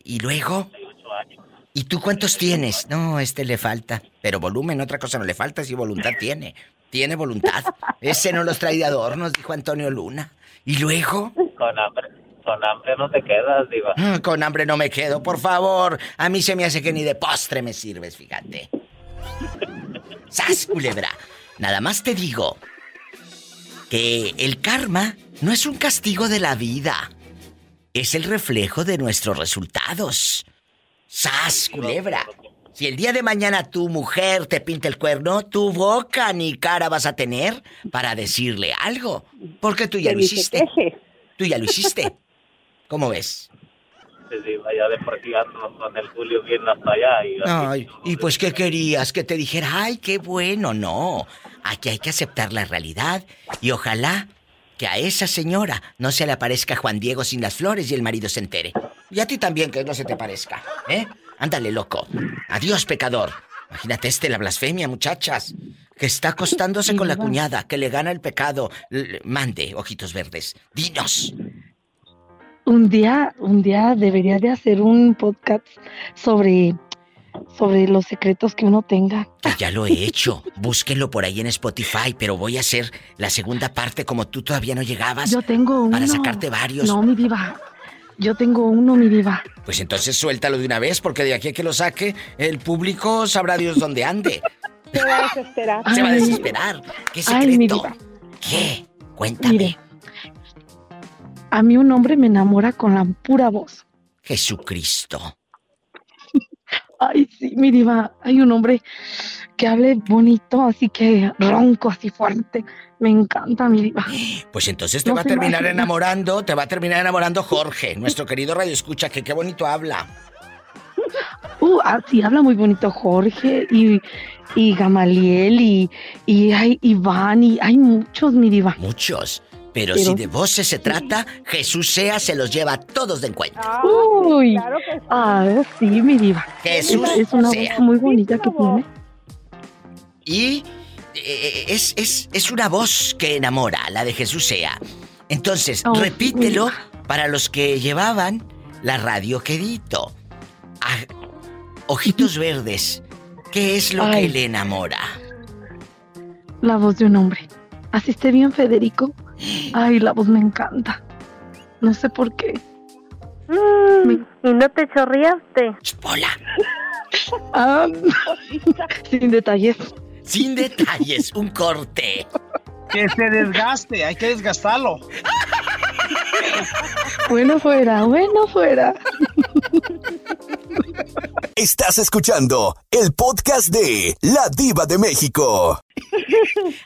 ¿Y luego? 38 años. ¿Y tú cuántos tienes? No, este le falta. Pero volumen, otra cosa no le falta si voluntad tiene. Tiene voluntad. Ese no los trae de adornos, dijo Antonio Luna. ¿Y luego? Con hambre, con hambre no te quedas, diva. Ah, Con hambre no me quedo, por favor. A mí se me hace que ni de postre me sirves, fíjate. ¡Sas, culebra! Nada más te digo que el karma no es un castigo de la vida. Es el reflejo de nuestros resultados. ¡Sas, culebra! Si el día de mañana tu mujer te pinta el cuerno, tu boca ni cara vas a tener para decirle algo. Porque tú ya Que lo hiciste. Tú ya lo hiciste. ¿Cómo ves? Sí, diva, ya de por con el Julio bien hasta allá. Y Ay, y pues ¿qué querías? Que te dijera, ay, qué bueno, no. Aquí hay que aceptar la realidad y ojalá que a esa señora no se le aparezca Juan Diego sin las flores y el marido se entere. Y a ti también que no se te parezca, ¿eh? Ándale, loco. Adiós, pecador. Imagínate este, la blasfemia, muchachas. Que está acostándose con la cuñada, que le gana el pecado. L- mande, ojitos verdes. Dinos. Un día, un día debería de hacer un podcast sobre, sobre los secretos que uno tenga. Que ya lo he hecho. Búsquenlo por ahí en Spotify, pero voy a hacer la segunda parte como tú todavía no llegabas. Yo tengo uno. Para sacarte varios. No, mi diva. Yo tengo uno, mi diva. Pues entonces suéltalo de una vez, porque de aquí a que lo saque, el público sabrá Dios dónde ande. <laughs> Se va a desesperar. Se va a desesperar. ¿Qué Ay, mi secreto? diva. ¿Qué? Cuéntame. Mire, a mí un hombre me enamora con la pura voz. Jesucristo. <laughs> Ay, sí, mi diva. Hay un hombre que hable bonito, así que ronco, así fuerte. Me encanta, mi diva. Pues entonces te No va a terminar imagina. enamorando, te va a terminar enamorando Jorge, nuestro querido Radio Escucha, que qué bonito habla. Uh, ah, sí, habla muy bonito Jorge y, y Gamaliel y, y hay Iván y hay muchos, mi diva. Muchos. Pero, Pero- si de voces se trata, Jesús sea se los lleva a todos de encuentro. Uy, ah, sí, mi diva. Jesús es, es una sea. voz muy bonita que tiene. Y eh, es, es, es una voz que enamora, la de Jesús sea. Entonces, Oh, repítelo para los que llevaban la radio quedito. Ah, ojitos verdes, ¿qué es lo que le enamora? La voz de un hombre. Así esté bien, Federico. <gasps> Ay, la voz me encanta. No sé por qué. Mm, ¿Y no te chorreaste? ¡Hola! <laughs> Ah, <laughs> sin detalles. Sin detalles, un corte. Que se desgaste, hay que desgastarlo. Bueno fuera, bueno fuera. Estás escuchando el podcast de La Diva de México.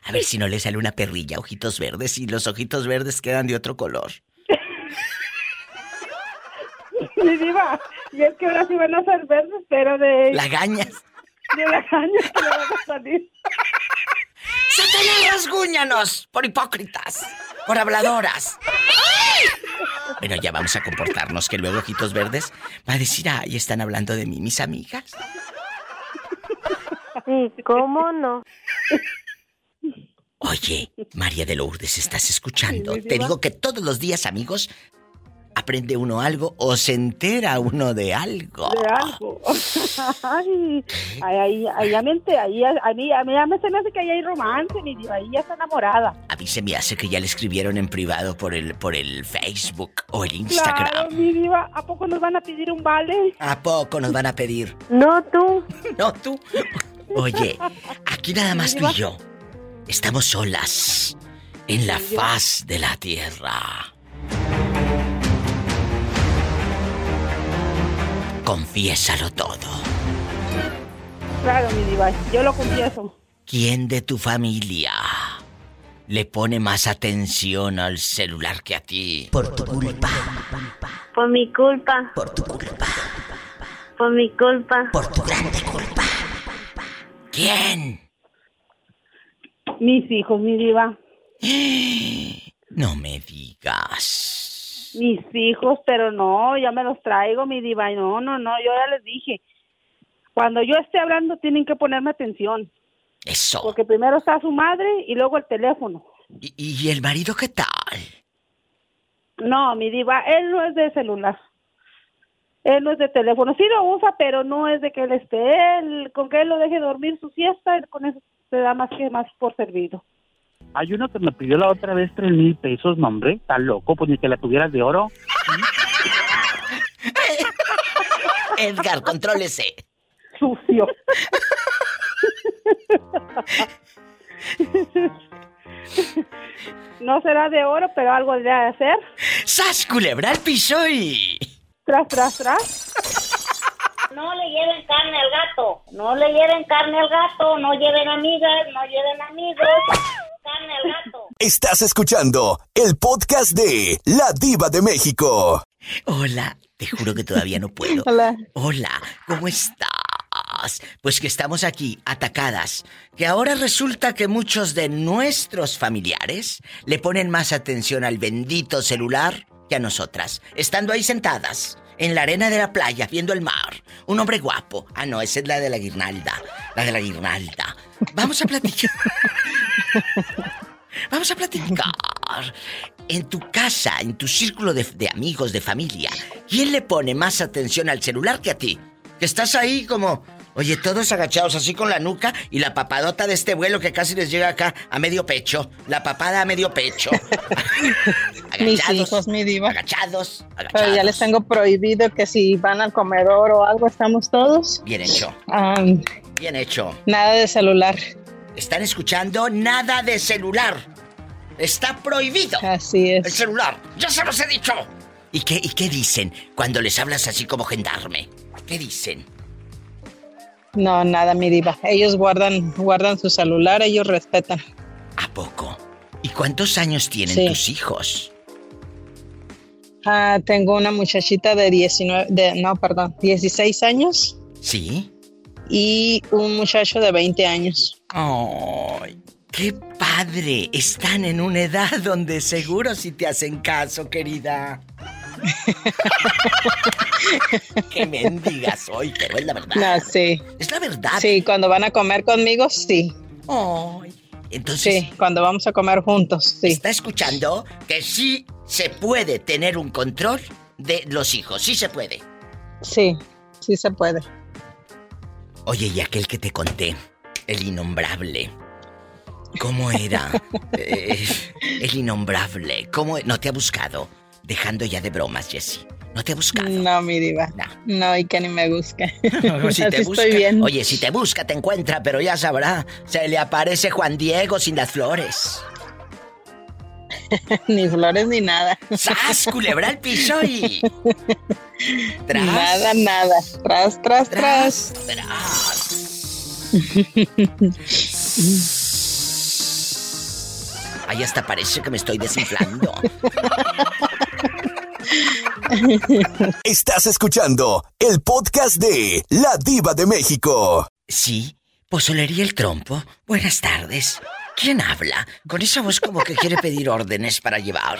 A ver si no le sale una perrilla, ojitos verdes, y los ojitos verdes quedan de otro color. Mi diva, y es que ahora sí van a ser verdes, pero de... Lagañas. De que le van a salir. ¡Satanás, rasguñanos! Por hipócritas, por habladoras. Bueno, ya vamos a comportarnos, que luego Ojitos Verdes va a decir, ay, están hablando de mí, mis amigas. Sí, ¿cómo no? Oye, María de Lourdes, ¿estás escuchando? Sí, Te digo que todos los días, amigos, aprende uno algo o se entera uno de algo. De algo. <laughs> Ay, me ente- ahí, a mí, a mí ya me se me hace que ahí hay romance, mi diva, ahí ya está enamorada. A mí se me hace que ya le escribieron en privado por el, por el Facebook o el Instagram. Claro, mi diva, ¿a poco nos van a pedir un vale? ¿A poco nos van a pedir? No tú. <laughs> No tú. Oye, aquí nada más tú y yo. Estamos solas en la faz de la tierra. Confiésalo todo. Claro, mi diva, yo lo confieso. ¿Quién de tu familia le pone más atención al celular que a ti? Por tu culpa. Por mi culpa. Por tu culpa. Por mi culpa. Por tu grande culpa. ¿Quién? Mis hijos, mi diva. <gasps> No me digas. Mis hijos, pero no, ya me los traigo, mi diva. No, no, no, yo ya les dije. Cuando yo esté hablando tienen que ponerme atención. Eso. Porque primero está su madre y luego el teléfono. ¿Y, y el marido qué tal? No, mi diva, él no es de celular. Él no es de teléfono. Sí lo usa, pero no es de que él esté. Él, con que él lo deje dormir su siesta, él con eso se da más que más por servido. Hay uno que me pidió la otra vez tres mil pesos, no, hombre. Está loco, pues ni que la tuvieras de oro. <laughs> Edgar, contrólese. Sucio. no será de oro, pero algo debe de hacer. ¡Sas, culebra al piso y... Tras, tras, tras. No le lleven carne al gato, no le lleven carne al gato, no lleven amigas, no lleven amigos, carne al gato. Estás escuchando el podcast de La Diva de México. Hola, te juro que todavía no puedo. <laughs> Hola. Hola, ¿cómo estás? Pues que estamos aquí, atacadas. Que ahora resulta que muchos de nuestros familiares le ponen más atención al bendito celular que a nosotras. Estando ahí sentadas, en la arena de la playa, viendo el mar. Un hombre guapo. Ah, no, esa es la de la guirnalda. La de la guirnalda. Vamos a platicar. <laughs> Vamos a platicar. En tu casa, en tu círculo de, de amigos, de familia, ¿quién le pone más atención al celular que a ti? Que estás ahí como, oye, todos agachados así con la nuca y la papadota de este vuelo que casi les llega acá a medio pecho. La papada a medio pecho. <laughs> Mis hijos, mi diva. Agachados, Pero ya les tengo prohibido que si van al comedor o algo, estamos todos. Bien hecho. Bien hecho. nada de celular. ¿Están escuchando? Nada de celular. Está prohibido. Así es. El celular. Ya se los he dicho. ¿Y qué, ¿Y qué dicen cuando les hablas así como gendarme? ¿Qué dicen? No, nada, mi diva. Ellos guardan, guardan su celular, ellos respetan. ¿A poco? ¿Y cuántos años tienen Sí. tus hijos? Ah, tengo una muchachita de 19, de, no, perdón, 16 años ¿Sí? y un muchacho de 20 años. ¡Ay! ¡Qué padre! Están en una edad donde seguro si te hacen caso, querida. <laughs> ¡Qué mendiga soy! Pero es la verdad. No, sí. Es la verdad. Sí, cuando van a comer conmigo, sí. Ay. Entonces. Sí, cuando vamos a comer juntos, sí. ¿Está escuchando? Que sí se puede tener un control de los hijos. Sí se puede. Sí, sí se puede. Oye, y aquel que te conté, el innombrable. ¿Cómo era? <laughs> Eh, el innombrable. ¿Cómo? No te ha buscado. Dejando ya de bromas, Jessie. No te buscado. No, mi diva. No, y que ni me busque. <laughs> Si <laughs> te Así busca, estoy bien. Oye, si te busca, te encuentra, pero ya sabrá. Se le aparece Juan Diego sin las flores. <laughs> ni flores ni nada. ¡Sas, culebra al piso y... Tras. Nada, nada. Tras, tras, tras. Ay, hasta parece que me estoy desinflando. Estás escuchando el podcast de La Diva de México. Sí, Pozolería El Trompo. Buenas tardes. ¿Quién habla? Con esa voz como que quiere pedir órdenes para llevar.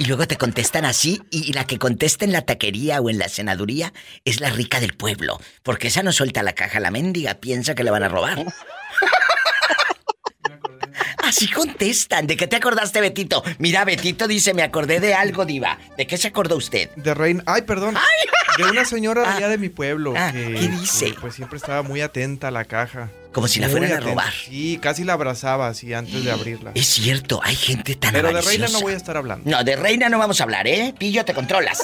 Y luego te contestan así y la que contesta en la taquería o en la senaduría es la rica del pueblo. Porque esa no suelta la caja, la mendiga piensa que le van a robar. Así contestan. ¿De qué te acordaste, Betito? Mira, Betito dice, me acordé de algo, diva. ¿De qué se acordó usted? De reina. Ay, perdón. De una señora de allá de mi pueblo. Ah, que, ¿qué dice? que, pues siempre estaba muy atenta a la caja. Como si la Muy fueran a robar. Sí, casi la abrazaba así antes de abrirla. Es cierto, hay gente tan Pero de reina no voy a estar hablando. No, de reina no vamos a hablar, ¿eh? Pillo, te controlas.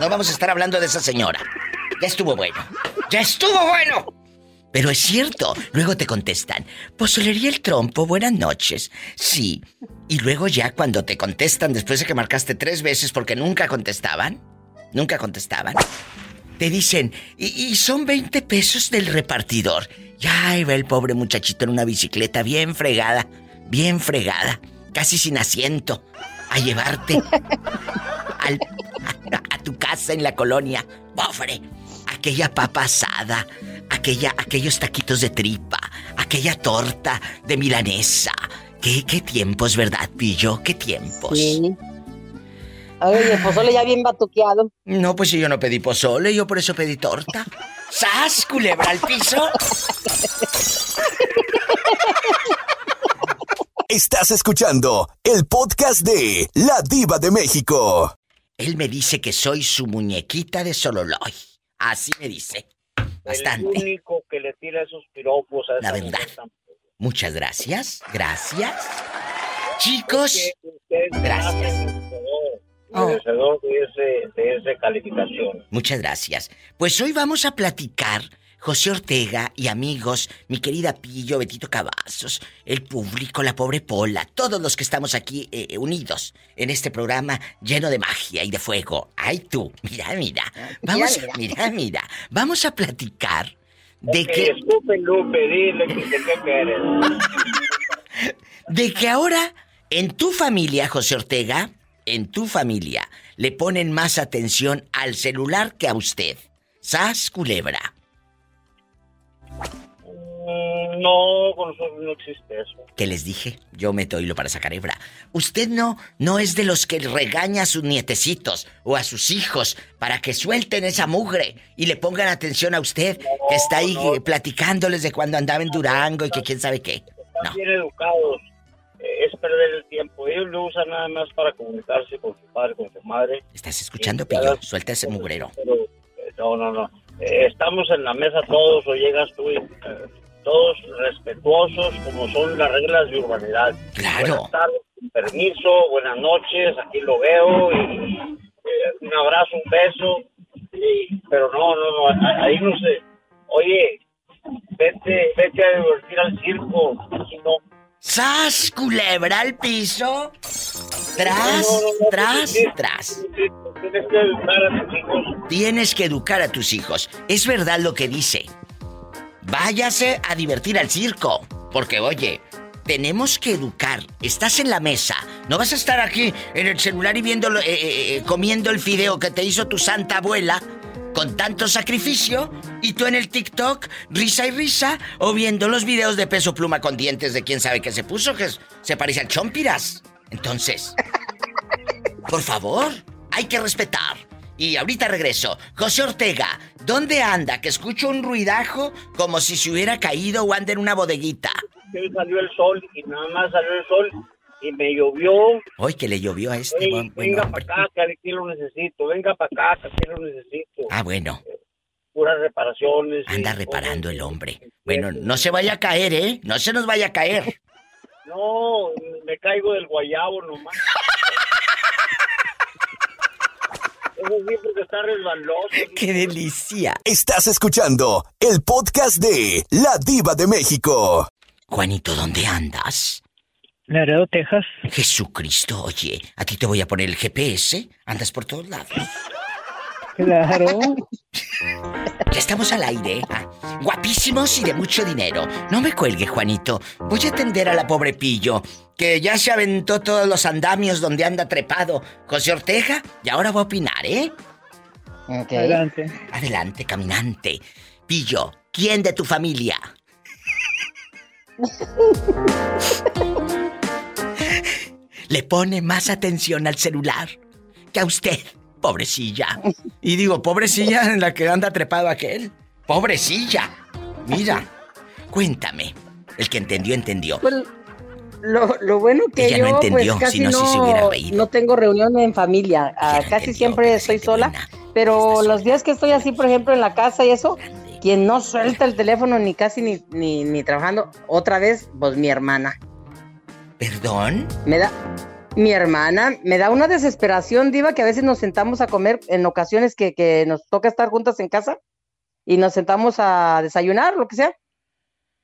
No vamos a estar hablando de esa señora. Ya estuvo bueno. ¡Ya estuvo bueno! Pero es cierto. Luego te contestan. Pozolería el trompo, buenas noches. Sí. Y luego ya cuando te contestan después de que marcaste tres veces porque nunca contestaban. Nunca contestaban. Te dicen, y, y son 20 pesos del repartidor. Ya ahí va el pobre muchachito en una bicicleta bien fregada, bien fregada, casi sin asiento, a llevarte <laughs> al- a, a tu casa en la colonia. Pobre, aquella papa asada, aquella, aquellos taquitos de tripa, aquella torta de milanesa, ¿Qué, qué tiempos, verdad, Pillo? ¿Qué tiempos? Sí. Oye, el pozole ya bien batuqueado. No, pues si yo no pedí pozole, yo por eso pedí torta. ¡Sas, culebra al piso! Estás escuchando el podcast de La Diva de México. Él me dice que soy su muñequita de Sololoy. Así me dice. Bastante. El único que le tira esos piropos a La verdad. tan- Muchas gracias. Gracias. Chicos, Gracias. Oh. de, ese, de esa calificación. muchas gracias. Pues hoy vamos a platicar, José Ortega y amigos, mi querida Pillo, Betito Cavazos, el público, la pobre Pola, todos los que estamos aquí eh, unidos en este programa lleno de magia y de fuego. Ay tú, mira, mira. Vamos, mira. mira, mira. Vamos a platicar de que Escupe, Lupe, dile que, quieres. de que ahora en tu familia, José Ortega, en tu familia, le ponen más atención al celular que a usted. ¿Sas, culebra? Mm, No, con nosotros no existe eso. ¿Qué les dije? Yo meto hilo para sacar hebra. Usted no, no es de los que regaña a sus nietecitos o a sus hijos para que suelten esa mugre y le pongan atención a usted que está ahí platicándoles de cuando andaba en Durango y que quién sabe qué. Están bien educados. Eh, es perder el tiempo. Ellos lo usan nada más para comunicarse con su padre, con su madre. ¿Estás escuchando, Pillo? Suelta ese mugrero. Eh, no, no, no. Eh, estamos en la mesa todos, o llegas tú y eh, todos respetuosos, como son las reglas de urbanidad. Claro. Buenas tardes, con permiso, buenas noches, aquí lo veo, y eh, un abrazo, un beso. y- pero no, no, no, ahí no sé. Oye, vete, vete a divertir al circo. Aquí no. ¡Sas, culebra al piso! Tras, tras, tras. Tienes que educar a tus hijos. Tienes que educar a tus hijos. Es verdad lo que dice. Váyase a divertir al circo. Porque, oye, tenemos que educar. Estás en la mesa. No vas a estar aquí en el celular y viendo, eh, eh, eh, comiendo el fideo que te hizo tu santa abuela con tanto sacrificio y tú en el TikTok risa y risa o viendo los videos de peso pluma con dientes de quién sabe qué se puso que se parece al chompiras. Entonces, por favor, hay que respetar. Y ahorita regreso. José Ortega, ¿dónde anda? Que escucho un ruidajo como si se hubiera caído o anda en una bodeguita. Hoy salió el sol y nada más salió el sol y me llovió. Hoy que le llovió a este Ey, buen, buen venga para acá, que aquí lo necesito. Venga para acá, que aquí lo necesito. Ah, bueno, Puras reparaciones. anda todo. reparando el hombre. Bueno, no se vaya a caer, ¿eh? No se nos vaya a caer. <laughs> No, me caigo del guayabo nomás. <laughs> Eso sí, porque está resbaloso. <laughs> ¡Qué delicia! Estás escuchando el podcast de La Diva de México. Juanito, ¿dónde andas? Laredo, Texas. Jesucristo, oye, a ti te voy a poner el GPS. Andas por todos lados. Claro. Ya estamos al aire. Ah, Guapísimos y de mucho dinero. No me cuelgue, Juanito. Voy a atender a la pobre Pillo, que ya se aventó todos los andamios donde anda trepado José Ortega, y ahora va a opinar, ¿eh? Adelante. Adelante, caminante. Pillo, ¿quién de tu familia? <laughs> Le pone más atención al celular que a usted, pobrecilla. Y digo, pobrecilla en la que anda trepado aquel. Pobrecilla. Mira, cuéntame. El que entendió, entendió. Pues, lo, lo bueno que Ella yo no entendió, pues casi si no, sí se no tengo reunión en familia, Ah, casi siempre estoy sola, pero los días que estoy así, por ejemplo, en la casa y eso, quien no suelta el teléfono ni casi ni, ni, ni trabajando, otra vez, pues mi hermana. ¿Perdón? Me da, mi hermana, me da una desesperación, Diva, que a veces nos sentamos a comer en ocasiones que, que nos toca estar juntas en casa y nos sentamos a desayunar, lo que sea.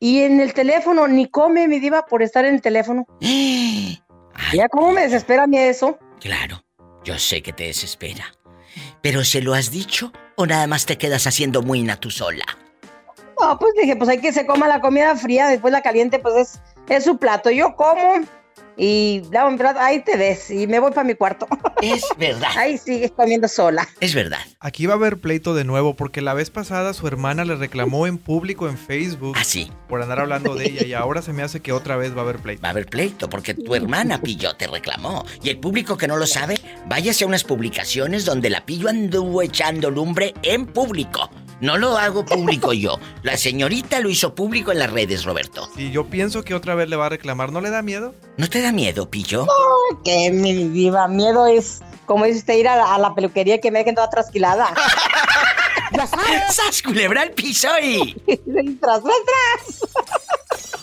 Y en el teléfono, ni come mi diva por estar en el teléfono. <gasps> Ya, ¿cómo me desespera a mí eso? Claro, yo sé que te desespera. ¿Pero se lo has dicho o nada más te quedas haciendo muina tú sola? No, pues dije, pues hay que se coma la comida fría, después la caliente, pues es, es su plato. Yo como y da un rato, ahí te ves y me voy para mi cuarto. Es verdad. <laughs> ahí sigues comiendo sola. Es verdad. Aquí va a haber pleito de nuevo porque la vez pasada su hermana le reclamó en público en Facebook. Ah, sí. Por andar hablando de ella y ahora se me hace que otra vez va a haber pleito. Va a haber pleito porque tu hermana Pillo te reclamó. Y el público que no lo sabe, váyase a unas publicaciones donde la Pillo anduvo echando lumbre en público. No lo hago público yo. La señorita lo hizo público en las redes, Roberto. Y yo pienso que otra vez le va a reclamar. ¿No le da miedo? ¿No te da miedo, Pillo? No, que mi diva, miedo es, como dice usted, ir a la, a la peluquería que me dejen toda trasquilada. <laughs> ya sabes. ¡Sas, culebra al piso y... <laughs> tras, tras, tras.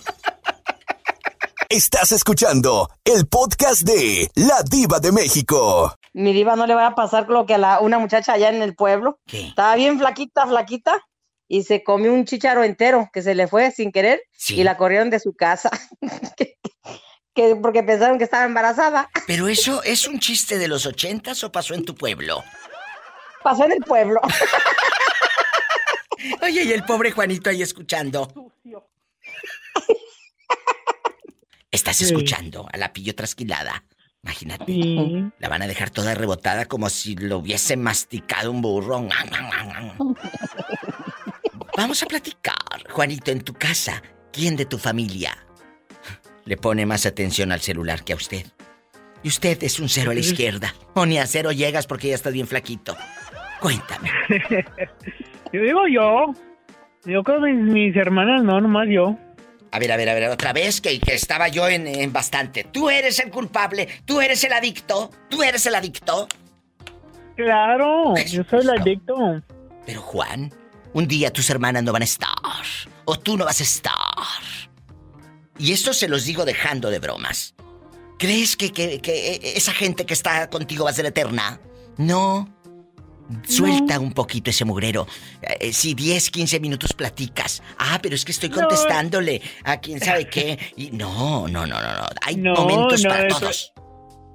Estás escuchando el podcast de La Diva de México. Mi diva no le va a pasar lo que a la, una muchacha allá en el pueblo. ¿Qué? Estaba bien flaquita, flaquita. Y se comió un chicharo entero que se le fue sin querer Sí. y la corrieron de su casa. <laughs> que, que- porque pensaron que estaba embarazada. ¿Pero eso es un chiste de los ochentas o pasó en tu pueblo? Pasó en el pueblo. <laughs> Oye, y el pobre Juanito ahí escuchando. Estás escuchando a la pillo trasquilada. Imagínate. Sí. La van a dejar toda rebotada como si lo hubiese masticado un burro. Vamos a platicar, Juanito, en tu casa. ¿Quién de tu familia le pone más atención al celular que a usted? Y usted es un cero a la izquierda. O ni a cero llegas porque ya estás bien flaquito. Cuéntame. <laughs> Yo digo yo. Yo creo que mis, mis hermanas no, nomás yo. A ver, a ver, a ver, otra vez que, que estaba yo en, en bastante. Tú eres el culpable, tú eres el adicto, tú eres el adicto. Claro, yo soy el adicto. Pero Juan, un día tus hermanas no van a estar. O tú no vas a estar. Y esto se los digo dejando de bromas. ¿Crees que, que- que esa gente que está contigo va a ser eterna? No. Suelta un poquito ese mugrero. Eh, si 10, 15 minutos platicas. Ah, pero es que estoy No. contestándole a quién sabe <laughs> qué. Y no, no, no, no, no. Hay momentos para eso- todos.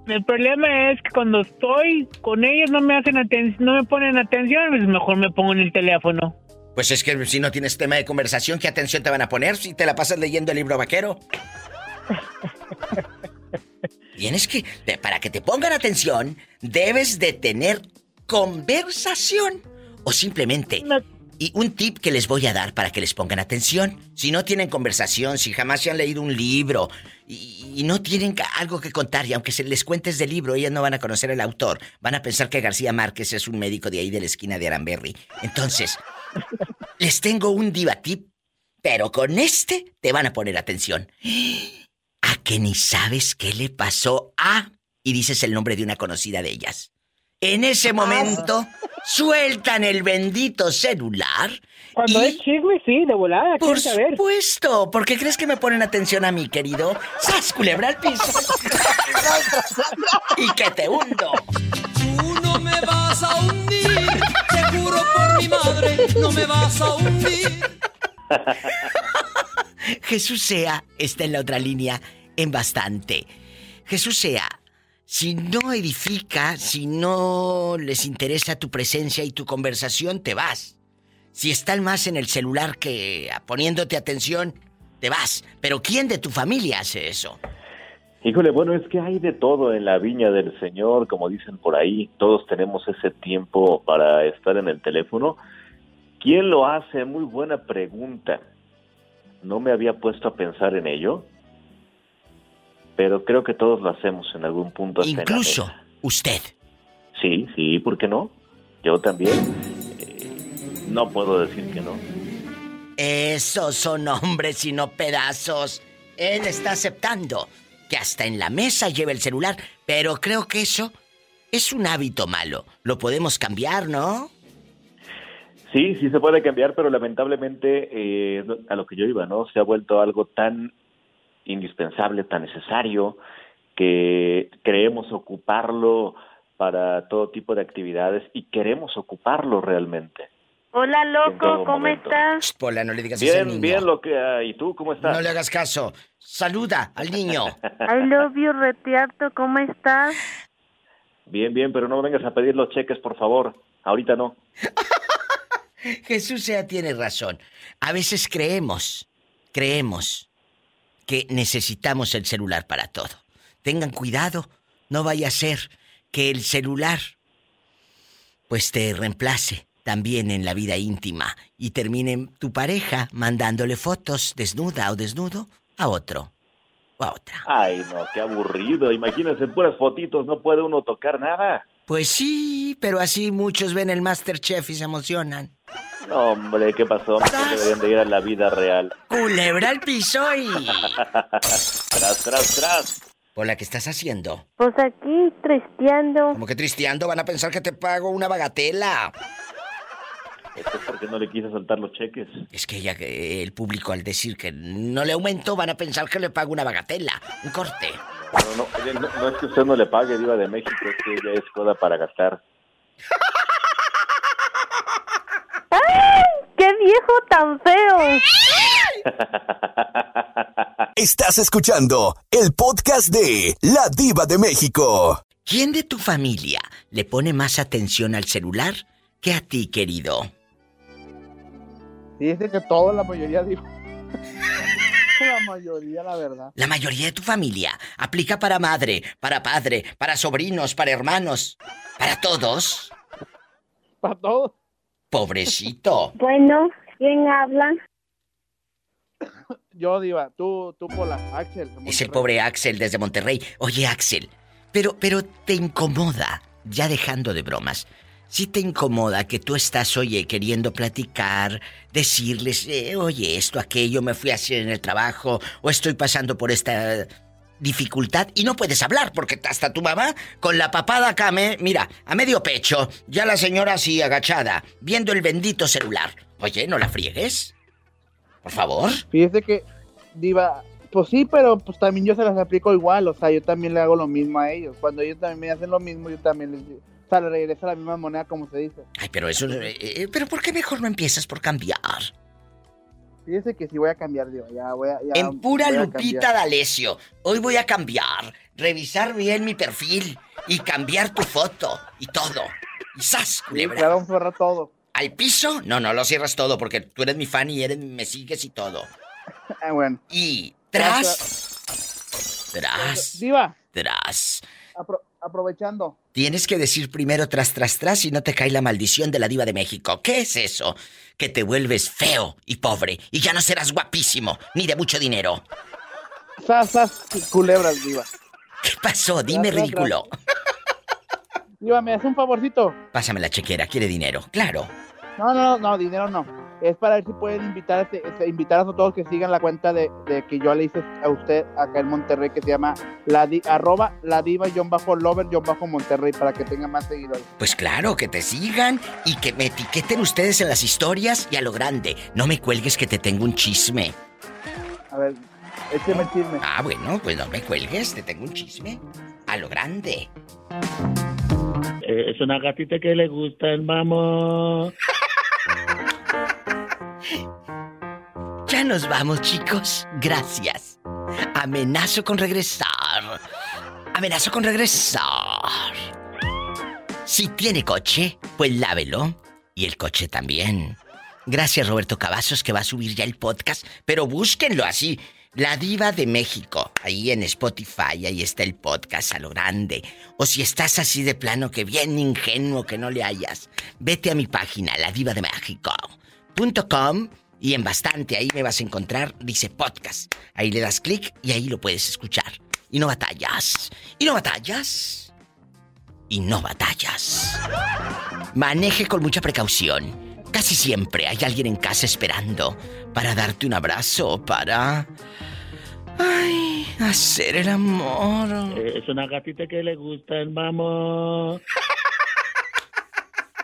El problema es que cuando estoy con ellos no me hacen atención, no me ponen atención, pues mejor me pongo en el teléfono. Pues es que si no tienes tema de conversación, ¿qué atención te van a poner si te la pasas leyendo el libro vaquero? <laughs> Tienes que, para que te pongan atención, debes de tener conversación. O simplemente, y un tip que les voy a dar para que les pongan atención, si no tienen conversación, si jamás se han leído un libro y, y no tienen algo que contar, y aunque se les cuentes del libro, ellas no van a conocer el autor, van a pensar que García Márquez es un médico de ahí de la esquina de Aramberry. Entonces, <laughs> les tengo un diva tip, pero con este te van a poner atención. A que ni sabes qué le pasó a... Y dices el nombre de una conocida de ellas. En ese momento, <laughs> sueltan el bendito celular. Cuando y- es chisme, sí, de volada, Por quiero saber. supuesto. ¿Por qué crees que me ponen atención a mí, querido? ¡Sas, culebra al piso! <laughs> ¡Y que te hundo! Tú no me vas a hundir, te juro por mi madre, no me vas a hundir. <laughs> Jesús sea está en la otra línea en bastante. Jesús sea, si no edifica, si no les interesa tu presencia y tu conversación, te vas. Si están más en el celular que poniéndote atención, te vas. Pero ¿quién de tu familia hace eso? Híjole, bueno, es que hay de todo en la viña del Señor, como dicen por ahí. Todos tenemos ese tiempo para estar en el teléfono. ¿Quién lo hace? Muy buena pregunta. No me había puesto a pensar en ello, pero creo que todos lo hacemos en algún punto. hasta en la Incluso mesa. usted. Sí, sí, ¿por qué no? Yo también. Eh, no puedo decir que no. Esos son hombres y no pedazos. Él está aceptando que hasta en la mesa lleve el celular, pero creo que eso es un hábito malo. Lo podemos cambiar, ¿no? Sí, sí se puede cambiar, pero lamentablemente eh, a lo que yo iba, ¿no? Se ha vuelto algo tan indispensable, tan necesario, que creemos ocuparlo para todo tipo de actividades y queremos ocuparlo realmente. Hola, loco, ¿cómo momento. estás? Pola, no le digas Bien, niño. bien lo que... ¿Y tú cómo estás? No le hagas caso. Saluda al niño. <laughs> I love you, Retiarto, ¿cómo estás? Bien, bien, pero no vengas a pedir los cheques, por favor. Ahorita no. <laughs> Jesús sea tiene razón. A veces creemos, creemos que necesitamos el celular para todo. tengan cuidado. No vaya a ser que el celular pues te reemplace también en la vida íntima y termine tu pareja mandándole fotos desnuda o desnudo a otro o a otra. Ay, no, qué aburrido. Imagínense, puras fotitos, no puede uno tocar nada. Pues sí, pero así muchos ven el Masterchef y se emocionan. No, hombre, ¿qué pasó? Deberían de ir a la vida real. Culebra al piso y... <laughs> tras, tras, tras. Hola, ¿qué estás haciendo? Pues aquí, tristeando. Como que tristeando, van a pensar que te pago una bagatela. Esto es porque no le quise soltar los cheques. Es que ya que el público al decir que no le aumentó van a pensar que le pago una bagatela, un corte. No, no, oye, no, no es que usted no le pague, Diva de México, es que ella es coda para gastar. ¡Ay! ¡Qué viejo tan feo! <laughs> Estás escuchando el podcast de La Diva de México. ¿Quién de tu familia le pone más atención al celular que a ti, querido? Dice que todo, la mayoría dijo. <laughs> <laughs> la mayoría, la verdad. La mayoría de tu familia aplica para madre, para padre, para sobrinos, para hermanos, para todos. Para todos. Pobrecito. <laughs> Bueno, ¿quién habla? <coughs> Yo, Diva, tú, tú, Pola, Axel. Es el pobre Axel desde Monterrey. Oye, Axel, pero, pero te incomoda, ya dejando de bromas. Si te incomoda que tú estás, oye, queriendo platicar, decirles, eh, oye, esto, aquello, me fui a hacer en el trabajo, o estoy pasando por esta dificultad y no puedes hablar porque hasta tu mamá con la papada acá, mira, a medio pecho, ya la señora así agachada, viendo el bendito celular. Oye, no la friegues. Por favor. Fíjese que, Diva, pues sí, pero pues también yo se las aplico igual, o sea, yo también le hago lo mismo a ellos. Cuando ellos también me hacen lo mismo, yo también les digo. O sea, le regreso la misma moneda como se dice. Ay, pero eso, eh, eh, pero ¿por qué mejor no empiezas por cambiar? Fíjese que sí voy a cambiar, Diva, ya voy a... Ya En pura Lupita. D'Alessio. Hoy voy a cambiar, revisar bien mi perfil y cambiar tu foto y todo. Y ¡zas, Sí, culebra! claro, vamos a cerrar todo. ¿Al piso? No, no, lo cierras todo porque tú eres mi fan y eres, me sigues y todo. <laughs> Ah, bueno. Y tras, tras, Diva, tras. apro- aprovechando. Tienes que decir primero tras, tras, tras y no te cae la maldición de la diva de México. ¿Qué es eso? Que te vuelves feo y pobre y ya no serás guapísimo ni de mucho dinero. Sas, sas, culebras, Diva. ¿Qué pasó? Dime, Tras, tras, ridículo. Diva, ¿me das un favorcito? Pásame la chequera, quiere dinero. Claro. No, no, no, dinero no. Es para ver si pueden invitar a, este- este- invitar a todos que sigan la cuenta de, de que yo le hice a usted acá en Monterrey que se llama la di- arroba la diva bajo lover bajo Monterrey para que tenga más seguidores. Pues claro, que te sigan y que me etiqueten ustedes en las historias y a lo grande. No me cuelgues que te tengo un chisme. A ver, écheme el chisme. Ah, bueno, pues no me cuelgues, te tengo un chisme. A lo grande. Eh, es una gatita que le gusta el mamón. <laughs> Ya nos vamos, chicos. Gracias. Amenazo con regresar. Amenazo con regresar. Si tiene coche, pues lávelo. Y el coche también. Gracias, Roberto Cavazos, que va a subir ya el podcast. Pero búsquenlo así. La Diva de México. Ahí en Spotify, ahí está el podcast a lo grande. O si estás así de plano que bien ingenuo que no le hayas, vete a mi página, la diva de Y en bastante ahí me vas a encontrar, dice podcast. Ahí le das clic y ahí lo puedes escuchar. Y no batallas. Y no batallas. Y no batallas. Maneje con mucha precaución. Casi siempre hay alguien en casa esperando para darte un abrazo, para... Ay, hacer el amor. Eh, es una gatita que le gusta el mamón. <laughs>